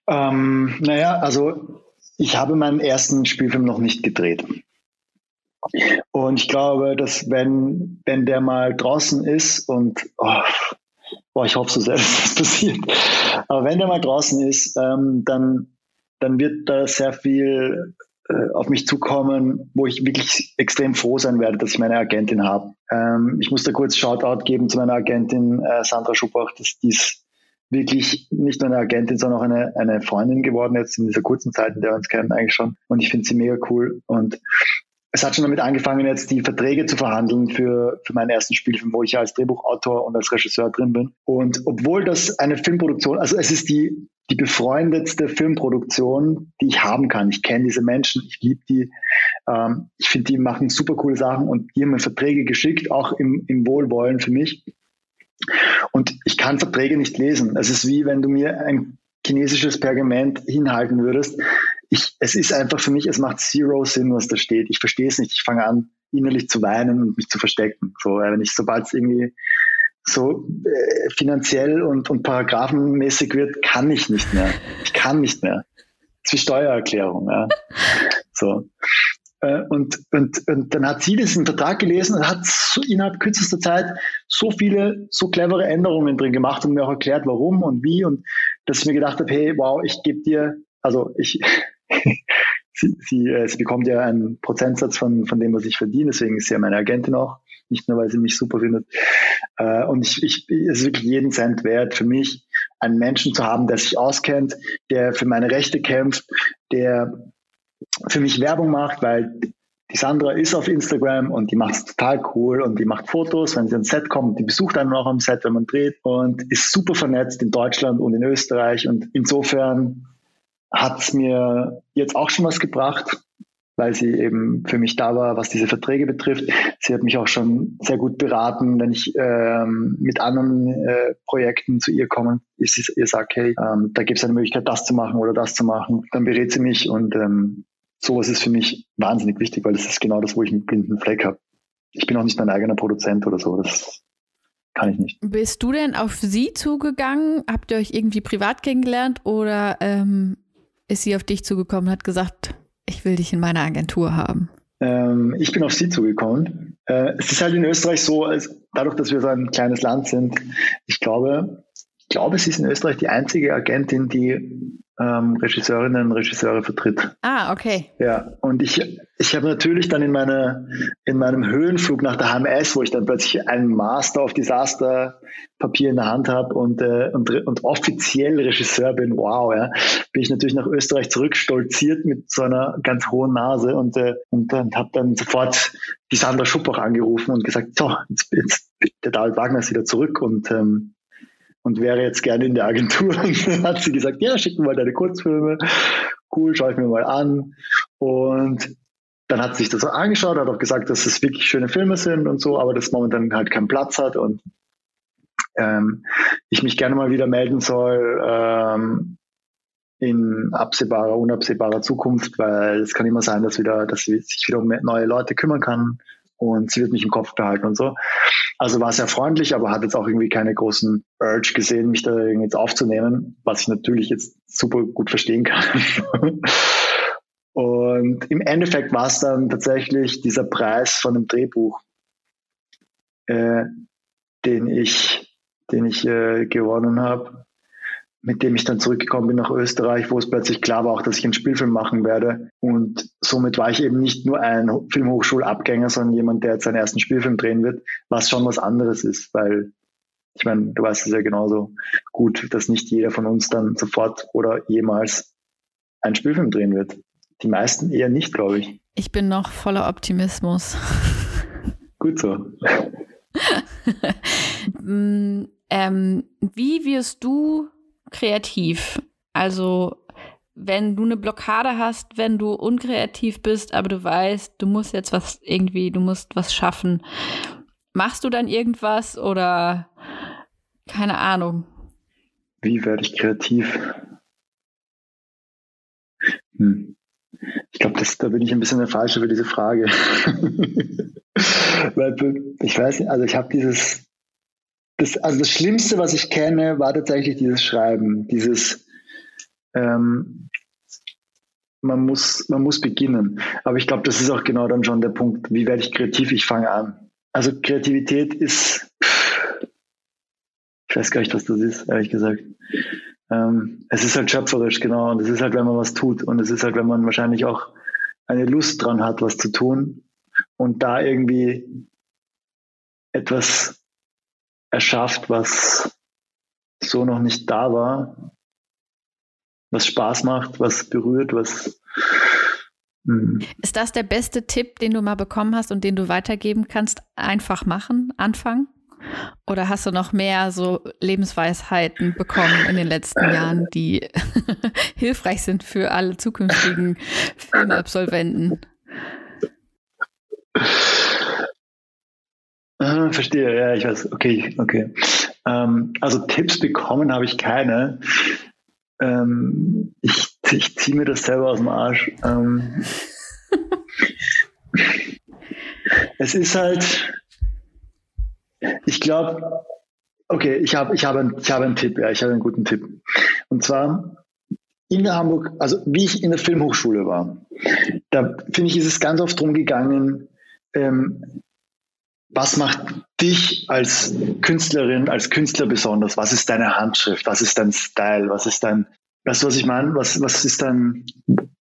Ähm, naja, also ich habe meinen ersten Spielfilm noch nicht gedreht. Und ich glaube, dass wenn, wenn der mal draußen ist und oh, boah, ich hoffe so sehr, dass das passiert. Aber wenn der mal draußen ist, ähm, dann, dann wird da sehr viel äh, auf mich zukommen, wo ich wirklich extrem froh sein werde, dass ich meine Agentin habe. Ähm, ich muss da kurz Shoutout geben zu meiner Agentin äh, Sandra Schubach, dass dies wirklich nicht nur eine Agentin, sondern auch eine, eine Freundin geworden jetzt in dieser kurzen Zeit, in der wir uns kennen eigentlich schon. Und ich finde sie mega cool. Und es hat schon damit angefangen, jetzt die Verträge zu verhandeln für, für meinen ersten Spielfilm, wo ich ja als Drehbuchautor und als Regisseur drin bin. Und obwohl das eine Filmproduktion, also es ist die, die befreundetste Filmproduktion, die ich haben kann. Ich kenne diese Menschen, ich liebe die. Ähm, ich finde, die machen super coole Sachen und die haben mir Verträge geschickt, auch im, im Wohlwollen für mich. Und ich kann Verträge nicht lesen. Es ist wie wenn du mir ein chinesisches Pergament hinhalten würdest ich, es ist einfach für mich, es macht zero Sinn, was da steht. Ich verstehe es nicht. Ich fange an, innerlich zu weinen und mich zu verstecken. So, wenn ich, sobald es irgendwie so äh, finanziell und, und paragraphenmäßig wird, kann ich nicht mehr. Ich kann nicht mehr. Das ist wie Steuererklärung. Ja. So. Äh, und, und, und dann hat sie diesen Vertrag gelesen und hat so innerhalb kürzester Zeit so viele, so clevere Änderungen drin gemacht und mir auch erklärt, warum und wie. Und dass ich mir gedacht habe, hey, wow, ich gebe dir, also ich, sie, sie, äh, sie bekommt ja einen Prozentsatz von, von dem, was ich verdiene, deswegen ist sie ja meine Agentin auch, nicht nur, weil sie mich super findet. Äh, und ich, ich, es ist wirklich jeden Cent wert für mich, einen Menschen zu haben, der sich auskennt, der für meine Rechte kämpft, der für mich Werbung macht, weil die Sandra ist auf Instagram und die macht es total cool und die macht Fotos, wenn sie ans Set kommt. Die besucht einen auch am Set, wenn man dreht und ist super vernetzt in Deutschland und in Österreich. Und insofern hat es mir jetzt auch schon was gebracht, weil sie eben für mich da war, was diese Verträge betrifft. Sie hat mich auch schon sehr gut beraten, wenn ich ähm, mit anderen äh, Projekten zu ihr komme. Ich ihr sagt, hey, ähm, da gibt es eine Möglichkeit, das zu machen oder das zu machen. Dann berät sie mich und ähm, sowas ist für mich wahnsinnig wichtig, weil das ist genau das, wo ich einen blinden Fleck habe. Ich bin auch nicht mein eigener Produzent oder so. Das kann ich nicht. Bist du denn auf sie zugegangen? Habt ihr euch irgendwie privat kennengelernt oder ähm, ist sie auf dich zugekommen und hat gesagt, ich will dich in meiner Agentur haben? Ähm, ich bin auf sie zugekommen. Äh, es ist halt in Österreich so, als, dadurch, dass wir so ein kleines Land sind, ich glaube, glaube, sie ist in Österreich die einzige Agentin, die ähm, Regisseurinnen und Regisseure vertritt. Ah, okay. Ja, und ich, ich habe natürlich dann in, meine, in meinem Höhenflug nach der HMS, wo ich dann plötzlich einen Master of Disaster Papier in der Hand habe und, äh, und, und offiziell Regisseur bin, wow, ja, bin ich natürlich nach Österreich zurückstolziert mit so einer ganz hohen Nase und, äh, und, und habe dann sofort die Sandra Schuppach angerufen und gesagt, so, jetzt, jetzt der David Wagner ist wieder zurück und ähm, und wäre jetzt gerne in der Agentur. Und dann hat sie gesagt, ja, schick mir mal deine Kurzfilme. Cool, schaue ich mir mal an. Und dann hat sie sich das angeschaut, hat auch gesagt, dass es wirklich schöne Filme sind und so, aber das momentan halt keinen Platz hat und ähm, ich mich gerne mal wieder melden soll ähm, in absehbarer, unabsehbarer Zukunft, weil es kann immer sein, dass wieder, dass sie sich wieder um neue Leute kümmern kann und sie wird mich im Kopf behalten und so. Also war sehr freundlich, aber hat jetzt auch irgendwie keine großen Urge gesehen, mich da jetzt aufzunehmen, was ich natürlich jetzt super gut verstehen kann. Und im Endeffekt war es dann tatsächlich dieser Preis von dem Drehbuch, äh, den ich, den ich äh, gewonnen habe mit dem ich dann zurückgekommen bin nach Österreich, wo es plötzlich klar war auch, dass ich einen Spielfilm machen werde. Und somit war ich eben nicht nur ein Filmhochschulabgänger, sondern jemand, der jetzt seinen ersten Spielfilm drehen wird, was schon was anderes ist, weil ich meine, du weißt es ja genauso gut, dass nicht jeder von uns dann sofort oder jemals einen Spielfilm drehen wird. Die meisten eher nicht, glaube ich. Ich bin noch voller Optimismus. Gut so. Mm, ähm, wie wirst du kreativ. Also wenn du eine Blockade hast, wenn du unkreativ bist, aber du weißt, du musst jetzt was irgendwie, du musst was schaffen. Machst du dann irgendwas oder keine Ahnung? Wie werde ich kreativ? Hm. Ich glaube, da bin ich ein bisschen der Falsche für diese Frage. Weil ich weiß nicht, also ich habe dieses das, also das Schlimmste, was ich kenne, war tatsächlich dieses Schreiben, dieses ähm, man muss, man muss beginnen. Aber ich glaube, das ist auch genau dann schon der Punkt, wie werde ich kreativ? Ich fange an. Also Kreativität ist, ich weiß gar nicht, was das ist, ehrlich gesagt. Ähm, es ist halt schöpferisch, genau. Und es ist halt, wenn man was tut. Und es ist halt, wenn man wahrscheinlich auch eine Lust dran hat, was zu tun. Und da irgendwie etwas erschafft, was so noch nicht da war, was Spaß macht, was berührt, was. Mh. Hm. Ist das der beste Tipp, den du mal bekommen hast und den du weitergeben kannst? Einfach machen, anfangen? Oder hast du noch mehr so Lebensweisheiten bekommen in den letzten Jahren, die hilfreich sind für alle zukünftigen Filmabsolventen? Ah, verstehe, ja, ich weiß. Okay, okay. Ähm, also Tipps bekommen habe ich keine. Ähm, ich, ich ziehe mir das selber aus dem Arsch. Ähm, es ist halt, ich glaube, okay, ich habe ich hab ein, ich hab einen Tipp, ja, ich habe einen guten Tipp. Und zwar in der Hamburg, also wie ich in der Filmhochschule war, da finde ich, ist es ganz oft darum gegangen, ähm, was macht dich als Künstlerin, als Künstler besonders? Was ist deine Handschrift? Was ist dein Style? Was ist dein, weißt du, was ich meine? Was, was ist dein,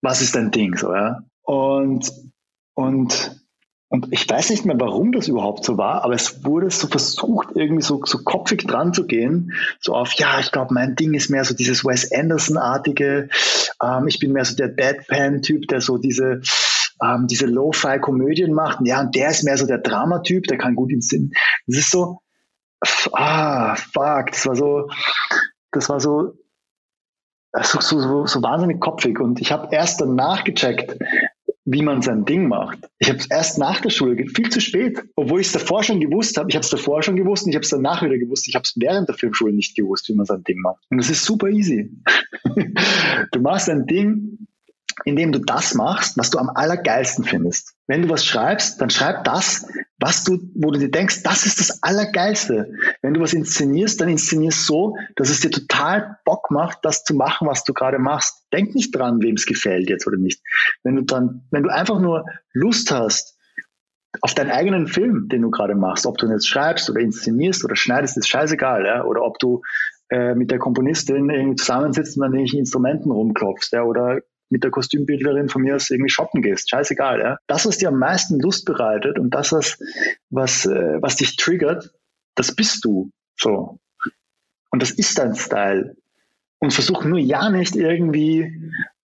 was ist dein Ding, so, ja? Und, und, und ich weiß nicht mehr, warum das überhaupt so war, aber es wurde so versucht, irgendwie so, so kopfig dran zu gehen, so auf, ja, ich glaube, mein Ding ist mehr so dieses Wes Anderson-artige, ähm, ich bin mehr so der Deadpan-Typ, der so diese, ähm, diese Lo-Fi-Komödien macht. Ja, und der ist mehr so der Dramatyp, der kann gut inszenieren. Das ist so, ah, fuck, das war so, das war so, so, so, so wahnsinnig kopfig. Und ich habe erst danach gecheckt, wie man sein Ding macht. Ich habe es erst nach der Schule, viel zu spät, obwohl ich es davor schon gewusst habe. Ich habe es davor schon gewusst und ich habe es danach wieder gewusst. Ich habe es während der Filmschule nicht gewusst, wie man sein Ding macht. Und das ist super easy. du machst ein Ding, indem du das machst, was du am allergeilsten findest. Wenn du was schreibst, dann schreib das, was du, wo du dir denkst, das ist das Allergeilste. Wenn du was inszenierst, dann inszenierst so, dass es dir total Bock macht, das zu machen, was du gerade machst. Denk nicht dran, wem es gefällt jetzt oder nicht. Wenn du dann, wenn du einfach nur Lust hast, auf deinen eigenen Film, den du gerade machst, ob du ihn jetzt schreibst oder inszenierst oder schneidest, ist scheißegal, ja, oder ob du äh, mit der Komponistin irgendwie zusammensitzt und an irgendwelchen Instrumenten rumklopfst, ja, oder mit der Kostümbildnerin von mir aus irgendwie shoppen gehst. Scheißegal, ja. Das, was dir am meisten Lust bereitet und das, was, was, äh, was dich triggert, das bist du. So. Und das ist dein Style. Und versuch nur ja nicht irgendwie,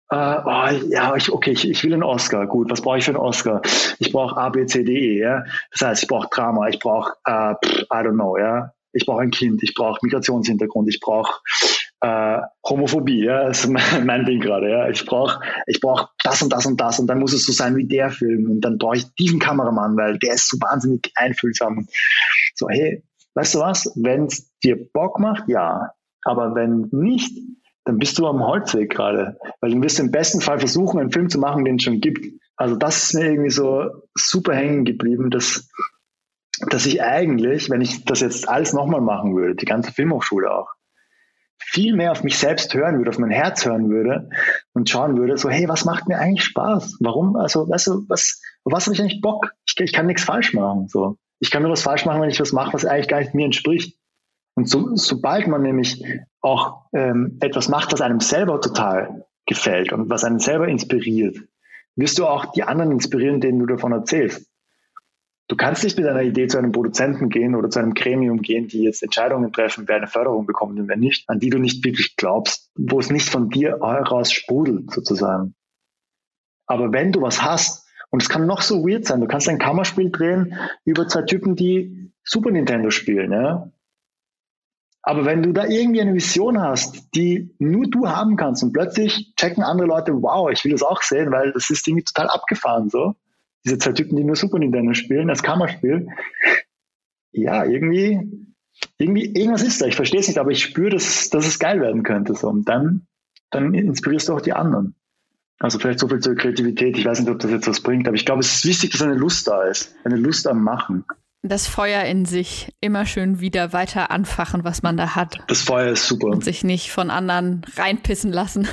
äh, oh, ja, ich, okay, ich, ich will einen Oscar. Gut, was brauche ich für einen Oscar? Ich brauche A, B, C, D, E, ja. Das heißt, ich brauche Drama, ich brauche, äh, I don't know, ja. Ich brauche ein Kind, ich brauche Migrationshintergrund, ich brauche äh, Homophobie, ja, ist mein, mein Ding gerade, ja. Ich brauche ich brauch das und das und das und dann muss es so sein wie der Film und dann brauche ich diesen Kameramann, weil der ist so wahnsinnig einfühlsam. So, hey, weißt du was? Wenn es dir Bock macht, ja. Aber wenn nicht, dann bist du am Holzweg gerade. Weil du wirst im besten Fall versuchen, einen Film zu machen, den es schon gibt. Also das ist mir irgendwie so super hängen geblieben, dass, dass ich eigentlich, wenn ich das jetzt alles nochmal machen würde, die ganze Filmhochschule auch, viel mehr auf mich selbst hören würde, auf mein Herz hören würde und schauen würde, so, hey, was macht mir eigentlich Spaß? Warum? Also, weißt du, was, was habe ich eigentlich Bock? Ich, ich kann nichts falsch machen. So. Ich kann nur was falsch machen, wenn ich was mache, was eigentlich gar nicht mir entspricht. Und so, sobald man nämlich auch ähm, etwas macht, was einem selber total gefällt und was einen selber inspiriert, wirst du auch die anderen inspirieren, denen du davon erzählst. Du kannst nicht mit einer Idee zu einem Produzenten gehen oder zu einem Gremium gehen, die jetzt Entscheidungen treffen, wer eine Förderung bekommt und wer nicht, an die du nicht wirklich glaubst, wo es nicht von dir heraus sprudelt, sozusagen. Aber wenn du was hast, und es kann noch so weird sein, du kannst ein Kammerspiel drehen über zwei Typen, die Super Nintendo spielen, ja. Aber wenn du da irgendwie eine Vision hast, die nur du haben kannst und plötzlich checken andere Leute, wow, ich will das auch sehen, weil das ist irgendwie total abgefahren so, diese zwei Typen, die nur Super Nintendo spielen, als Kammerspiel. Ja, irgendwie, irgendwie, irgendwas ist da. Ich verstehe es nicht, aber ich spüre, dass, dass es geil werden könnte. So. Und dann, dann inspirierst du auch die anderen. Also vielleicht so viel zur Kreativität. Ich weiß nicht, ob das jetzt was bringt, aber ich glaube, es ist wichtig, dass eine Lust da ist. Eine Lust am Machen. Das Feuer in sich immer schön wieder weiter anfachen, was man da hat. Das Feuer ist super. Und sich nicht von anderen reinpissen lassen.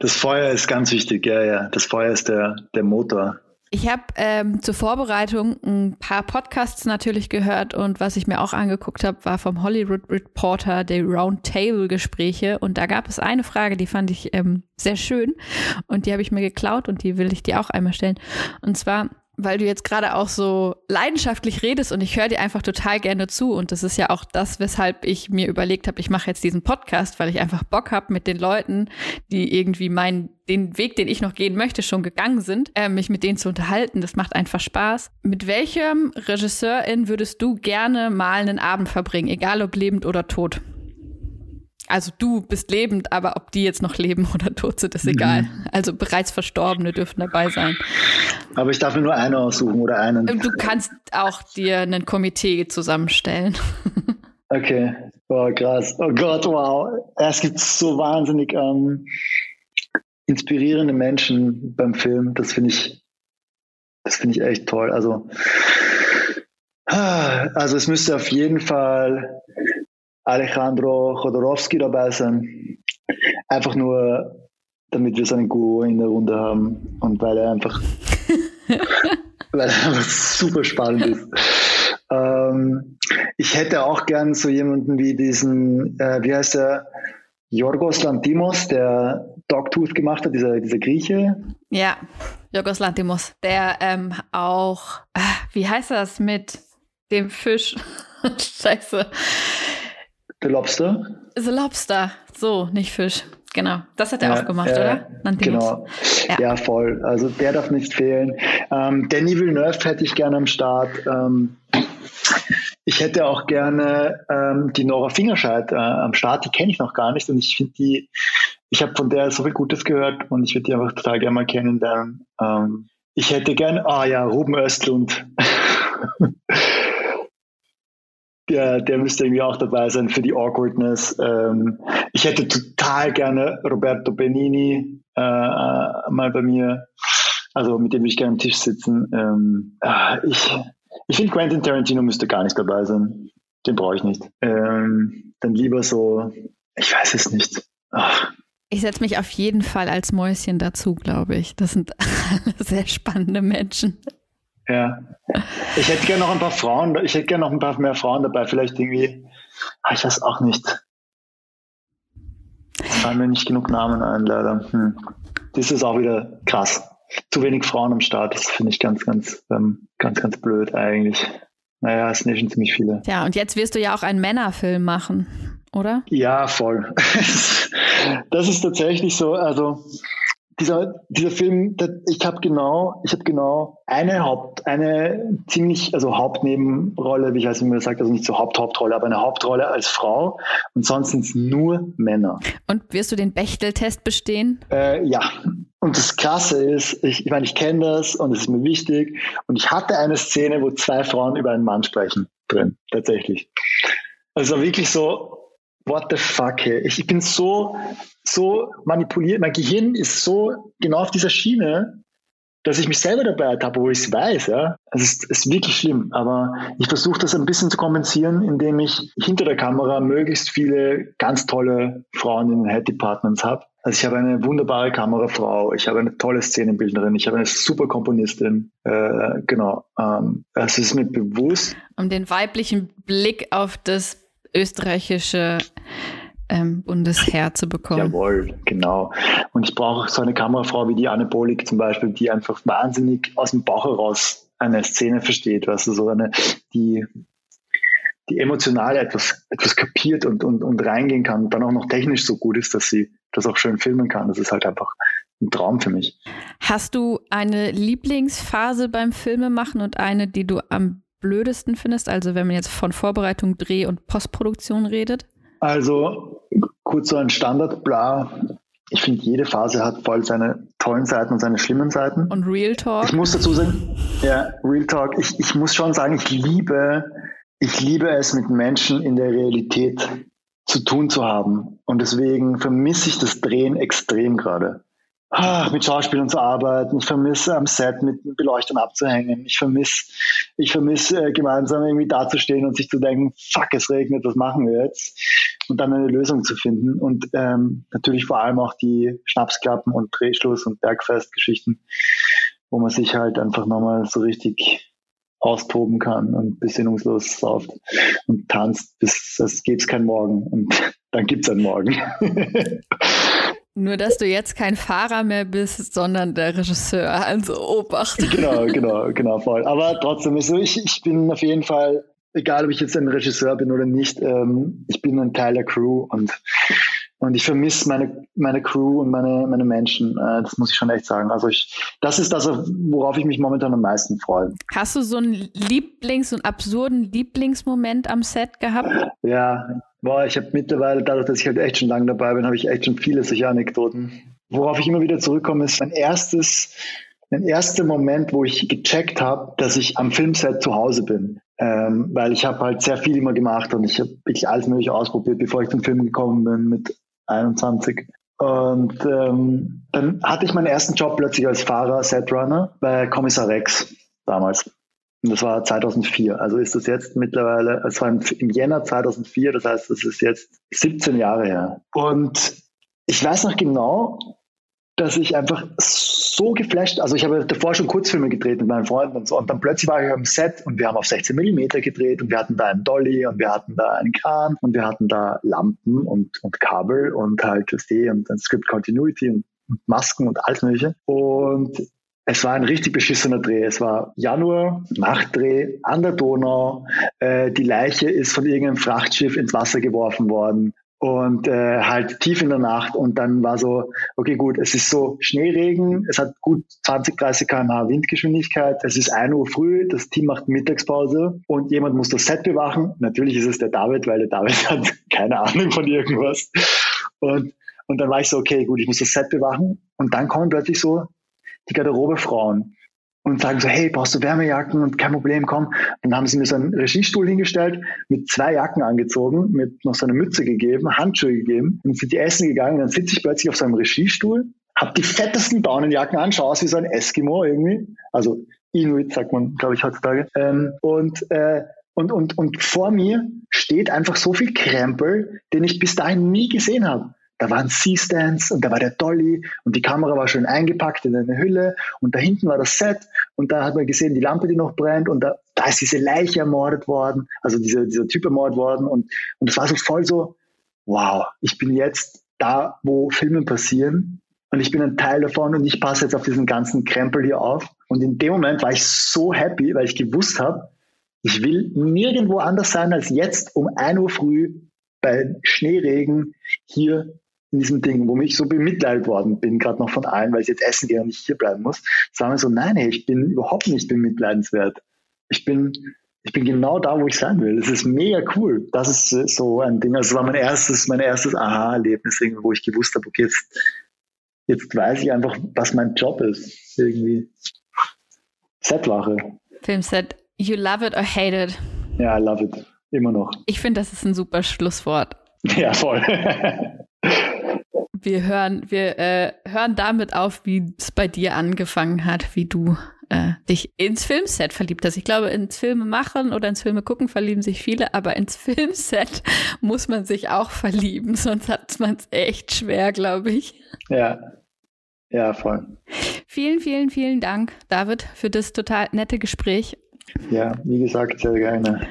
das Feuer ist ganz wichtig, ja, ja. Das Feuer ist der, der Motor. Ich habe ähm, zur Vorbereitung ein paar Podcasts natürlich gehört und was ich mir auch angeguckt habe, war vom Hollywood Reporter die Roundtable-Gespräche und da gab es eine Frage, die fand ich ähm, sehr schön und die habe ich mir geklaut und die will ich dir auch einmal stellen. Und zwar, weil du jetzt gerade auch so leidenschaftlich redest und ich höre dir einfach total gerne zu und das ist ja auch das, weshalb ich mir überlegt habe, ich mache jetzt diesen Podcast, weil ich einfach Bock habe mit den Leuten, die irgendwie meinen den Weg, den ich noch gehen möchte, schon gegangen sind, äh, mich mit denen zu unterhalten. Das macht einfach Spaß. Mit welchem Regisseurin würdest du gerne mal einen Abend verbringen, egal ob lebend oder tot? Also du bist lebend, aber ob die jetzt noch leben oder tot sind, ist egal. Mhm. Also bereits Verstorbene dürfen dabei sein. Aber ich darf mir nur einen aussuchen oder einen. Du kannst auch dir ein Komitee zusammenstellen. Okay. Oh, krass. Oh Gott, wow. Es gibt so wahnsinnig. Ähm inspirierende Menschen beim Film. Das finde ich, das finde ich echt toll. Also, also es müsste auf jeden Fall Alejandro Chodorowski dabei sein. Einfach nur, damit wir so einen Guru in der Runde haben und weil er einfach, weil er einfach super spannend ist. Ähm, ich hätte auch gern so jemanden wie diesen, äh, wie heißt der, Jorgos Lantimos, der Dogtooth gemacht hat, dieser, dieser Grieche. Ja, Jorgos Lantimos, der ähm, auch, äh, wie heißt das mit dem Fisch? Scheiße. The Lobster? The Lobster, so, nicht Fisch. Genau, das hat er ja, auch gemacht, äh, oder? Lantimos. Genau, ja. ja. voll. Also der darf nicht fehlen. Ähm, Danny Villeneuve hätte ich gerne am Start. Ähm, ich hätte auch gerne ähm, die Nora Fingerscheid äh, am Start, die kenne ich noch gar nicht und ich finde die, ich habe von der so viel Gutes gehört und ich würde die einfach total gerne mal kennenlernen. Ähm, ich hätte gerne, ah ja, Ruben Östlund. der, der müsste irgendwie auch dabei sein für die Awkwardness. Ähm, ich hätte total gerne Roberto Benini äh, äh mal bei mir. Also mit dem würde ich gerne am Tisch sitzen. Ähm, ah, ich, ich finde, Quentin Tarantino müsste gar nicht dabei sein. Den brauche ich nicht. Ähm, dann lieber so, ich weiß es nicht. Ach. Ich setze mich auf jeden Fall als Mäuschen dazu, glaube ich. Das sind sehr spannende Menschen. Ja. Ich hätte gerne noch ein paar Frauen, ich hätte gerne noch ein paar mehr Frauen dabei, vielleicht irgendwie, ah, ich weiß auch nicht. Es fallen mir nicht genug Namen ein, leider. Hm. Das ist auch wieder krass zu wenig Frauen am Start. Das finde ich ganz, ganz, ähm, ganz, ganz blöd eigentlich. Naja, es sind ja schon ziemlich viele. Ja, und jetzt wirst du ja auch einen Männerfilm machen, oder? Ja, voll. das ist tatsächlich so. Also dieser, dieser Film, ich habe genau, ich habe genau eine Haupt, eine ziemlich, also Hauptnebenrolle, wie ich weiß, wie man sagt, also nicht so Haupt-Hauptrolle, aber eine Hauptrolle als Frau und sonst sind es nur Männer. Und wirst du den Bechteltest bestehen? Äh, ja. Und das Krasse ist, ich, ich meine, ich kenne das und es ist mir wichtig. Und ich hatte eine Szene, wo zwei Frauen über einen Mann sprechen drin, tatsächlich. Also wirklich so, what the fuck, ich, ich bin so, so manipuliert, mein Gehirn ist so genau auf dieser Schiene, dass ich mich selber dabei habe, wo ich es weiß. Ja? Also es ist, ist wirklich schlimm, aber ich versuche das ein bisschen zu kompensieren, indem ich hinter der Kamera möglichst viele ganz tolle Frauen in Head Departments habe. Also ich habe eine wunderbare Kamerafrau, ich habe eine tolle Szenenbildnerin, ich habe eine super Komponistin. Äh, genau, ähm, es ist mir bewusst. Um den weiblichen Blick auf das österreichische ähm, Bundesheer zu bekommen. Jawohl, genau. Und ich brauche so eine Kamerafrau wie die Anne Bolik zum Beispiel, die einfach wahnsinnig aus dem Bauch heraus eine Szene versteht, weißt du, so eine, die, die emotional etwas, etwas kapiert und, und, und reingehen kann und dann auch noch technisch so gut ist, dass sie das auch schön filmen kann. Das ist halt einfach ein Traum für mich. Hast du eine Lieblingsphase beim Filmemachen und eine, die du am blödesten findest? Also wenn man jetzt von Vorbereitung, Dreh und Postproduktion redet? Also kurz so ein Standard, bla. Ich finde, jede Phase hat voll seine tollen Seiten und seine schlimmen Seiten. Und Real Talk? Ich muss dazu sagen, ja, Real Talk. Ich, ich muss schon sagen, ich liebe, ich liebe es, mit Menschen in der Realität zu tun zu haben. Und deswegen vermisse ich das Drehen extrem gerade mit Schauspielern zu arbeiten. Ich vermisse am Set mit Beleuchtern abzuhängen. Ich vermisse, ich vermisse äh, gemeinsam irgendwie dazustehen und sich zu denken, fuck, es regnet, was machen wir jetzt? Und dann eine Lösung zu finden. Und ähm, natürlich vor allem auch die Schnapsklappen und Drehschluss und Bergfestgeschichten, wo man sich halt einfach nochmal so richtig austoben kann und besinnungslos sauft und tanzt, bis es gibt's kein Morgen und dann gibt's einen Morgen. Nur, dass du jetzt kein Fahrer mehr bist, sondern der Regisseur. Also Obacht. Genau, genau, genau, voll. Aber trotzdem ist so, ich, ich bin auf jeden Fall, egal ob ich jetzt ein Regisseur bin oder nicht, ähm, ich bin ein Teil der Crew und, und ich vermisse meine, meine Crew und meine, meine Menschen. Äh, das muss ich schon echt sagen. Also ich, das ist das, worauf ich mich momentan am meisten freue. Hast du so einen Lieblings- und absurden Lieblingsmoment am Set gehabt? Ja, Boah, ich habe mittlerweile, dadurch, dass ich halt echt schon lange dabei bin, habe ich echt schon viele solche Anekdoten. Worauf ich immer wieder zurückkomme, ist mein erstes, mein erster Moment, wo ich gecheckt habe, dass ich am Filmset zu Hause bin. Ähm, weil ich habe halt sehr viel immer gemacht und ich habe wirklich alles mögliche ausprobiert, bevor ich zum Film gekommen bin mit 21. Und ähm, dann hatte ich meinen ersten Job plötzlich als Fahrer, Setrunner bei Kommissar Rex damals. Und das war 2004. Also ist das jetzt mittlerweile, es war im Jänner 2004, das heißt, das ist jetzt 17 Jahre her. Und ich weiß noch genau, dass ich einfach so geflasht, also ich habe davor schon Kurzfilme gedreht mit meinen Freunden und so und dann plötzlich war ich am Set und wir haben auf 16 Millimeter gedreht und wir hatten da einen Dolly und wir hatten da einen Kran und wir hatten da Lampen und, und Kabel und halt das D und dann Script Continuity und, und Masken und alles mögliche und es war ein richtig beschissener Dreh. Es war Januar, Nachtdreh an der Donau. Äh, die Leiche ist von irgendeinem Frachtschiff ins Wasser geworfen worden und äh, halt tief in der Nacht. Und dann war so, okay gut, es ist so Schneeregen, es hat gut 20, 30 km/h Windgeschwindigkeit, es ist 1 Uhr früh, das Team macht Mittagspause. Und jemand muss das Set bewachen. Natürlich ist es der David, weil der David hat keine Ahnung von irgendwas. Und, und dann war ich so, okay gut, ich muss das Set bewachen. Und dann kommen plötzlich so die Garderobefrauen und sagen so, hey, brauchst du Wärmejacken und kein Problem, komm. Dann haben sie mir so einen Regiestuhl hingestellt, mit zwei Jacken angezogen, mit noch so eine Mütze gegeben, Handschuhe gegeben und sind die essen gegangen. Und dann sitze ich plötzlich auf so einem Regiestuhl, habe die fettesten Daunenjacken an, schaue aus wie so ein Eskimo irgendwie. Also Inuit sagt man, glaube ich, heutzutage. Ähm, und, äh, und, und, und vor mir steht einfach so viel Krempel, den ich bis dahin nie gesehen habe da waren C-Stands und da war der Dolly und die Kamera war schön eingepackt in eine Hülle und da hinten war das Set und da hat man gesehen, die Lampe, die noch brennt und da, da ist diese Leiche ermordet worden, also dieser, dieser Typ ermordet worden und, und das war so voll so, wow, ich bin jetzt da, wo Filme passieren und ich bin ein Teil davon und ich passe jetzt auf diesen ganzen Krempel hier auf. Und in dem Moment war ich so happy, weil ich gewusst habe, ich will nirgendwo anders sein als jetzt um 1 Uhr früh bei Schneeregen hier in diesem Ding, wo ich so bemitleidet worden bin, gerade noch von allen, weil ich jetzt essen gehe und nicht hier bleiben muss, sagen wir so, nein, hey, ich bin überhaupt nicht bemitleidenswert. Ich bin, ich bin genau da, wo ich sein will. Das ist mega cool. Das ist so ein Ding. Also das war mein erstes, mein erstes Aha-Erlebnis, wo ich gewusst habe, okay, jetzt, jetzt weiß ich einfach, was mein Job ist. Irgendwie. Setwache. Filmset. You love it or hate it? Ja, I love it. Immer noch. Ich finde, das ist ein super Schlusswort. Ja, voll. wir hören, wir äh, hören damit auf, wie es bei dir angefangen hat, wie du äh, dich ins Filmset verliebt hast. Ich glaube, ins Filme machen oder ins Filme gucken verlieben sich viele, aber ins Filmset muss man sich auch verlieben, sonst hat man es echt schwer, glaube ich. Ja. Ja, voll. Vielen, vielen, vielen Dank, David, für das total nette Gespräch. Ja, wie gesagt, sehr gerne.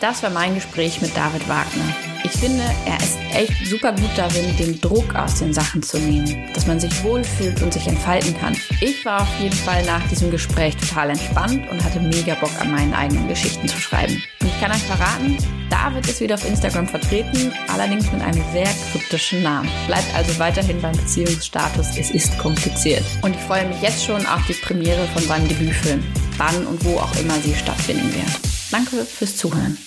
Das war mein Gespräch mit David Wagner. Ich finde, er ist echt super gut darin, den Druck aus den Sachen zu nehmen, dass man sich wohlfühlt und sich entfalten kann. Ich war auf jeden Fall nach diesem Gespräch total entspannt und hatte mega Bock an meinen eigenen Geschichten zu schreiben. Und ich kann euch verraten, David ist wieder auf Instagram vertreten, allerdings mit einem sehr kryptischen Namen. Bleibt also weiterhin beim Beziehungsstatus, es ist kompliziert. Und ich freue mich jetzt schon auf die Premiere von seinem Debütfilm, wann und wo auch immer sie stattfinden wird. Danke fürs Zuhören.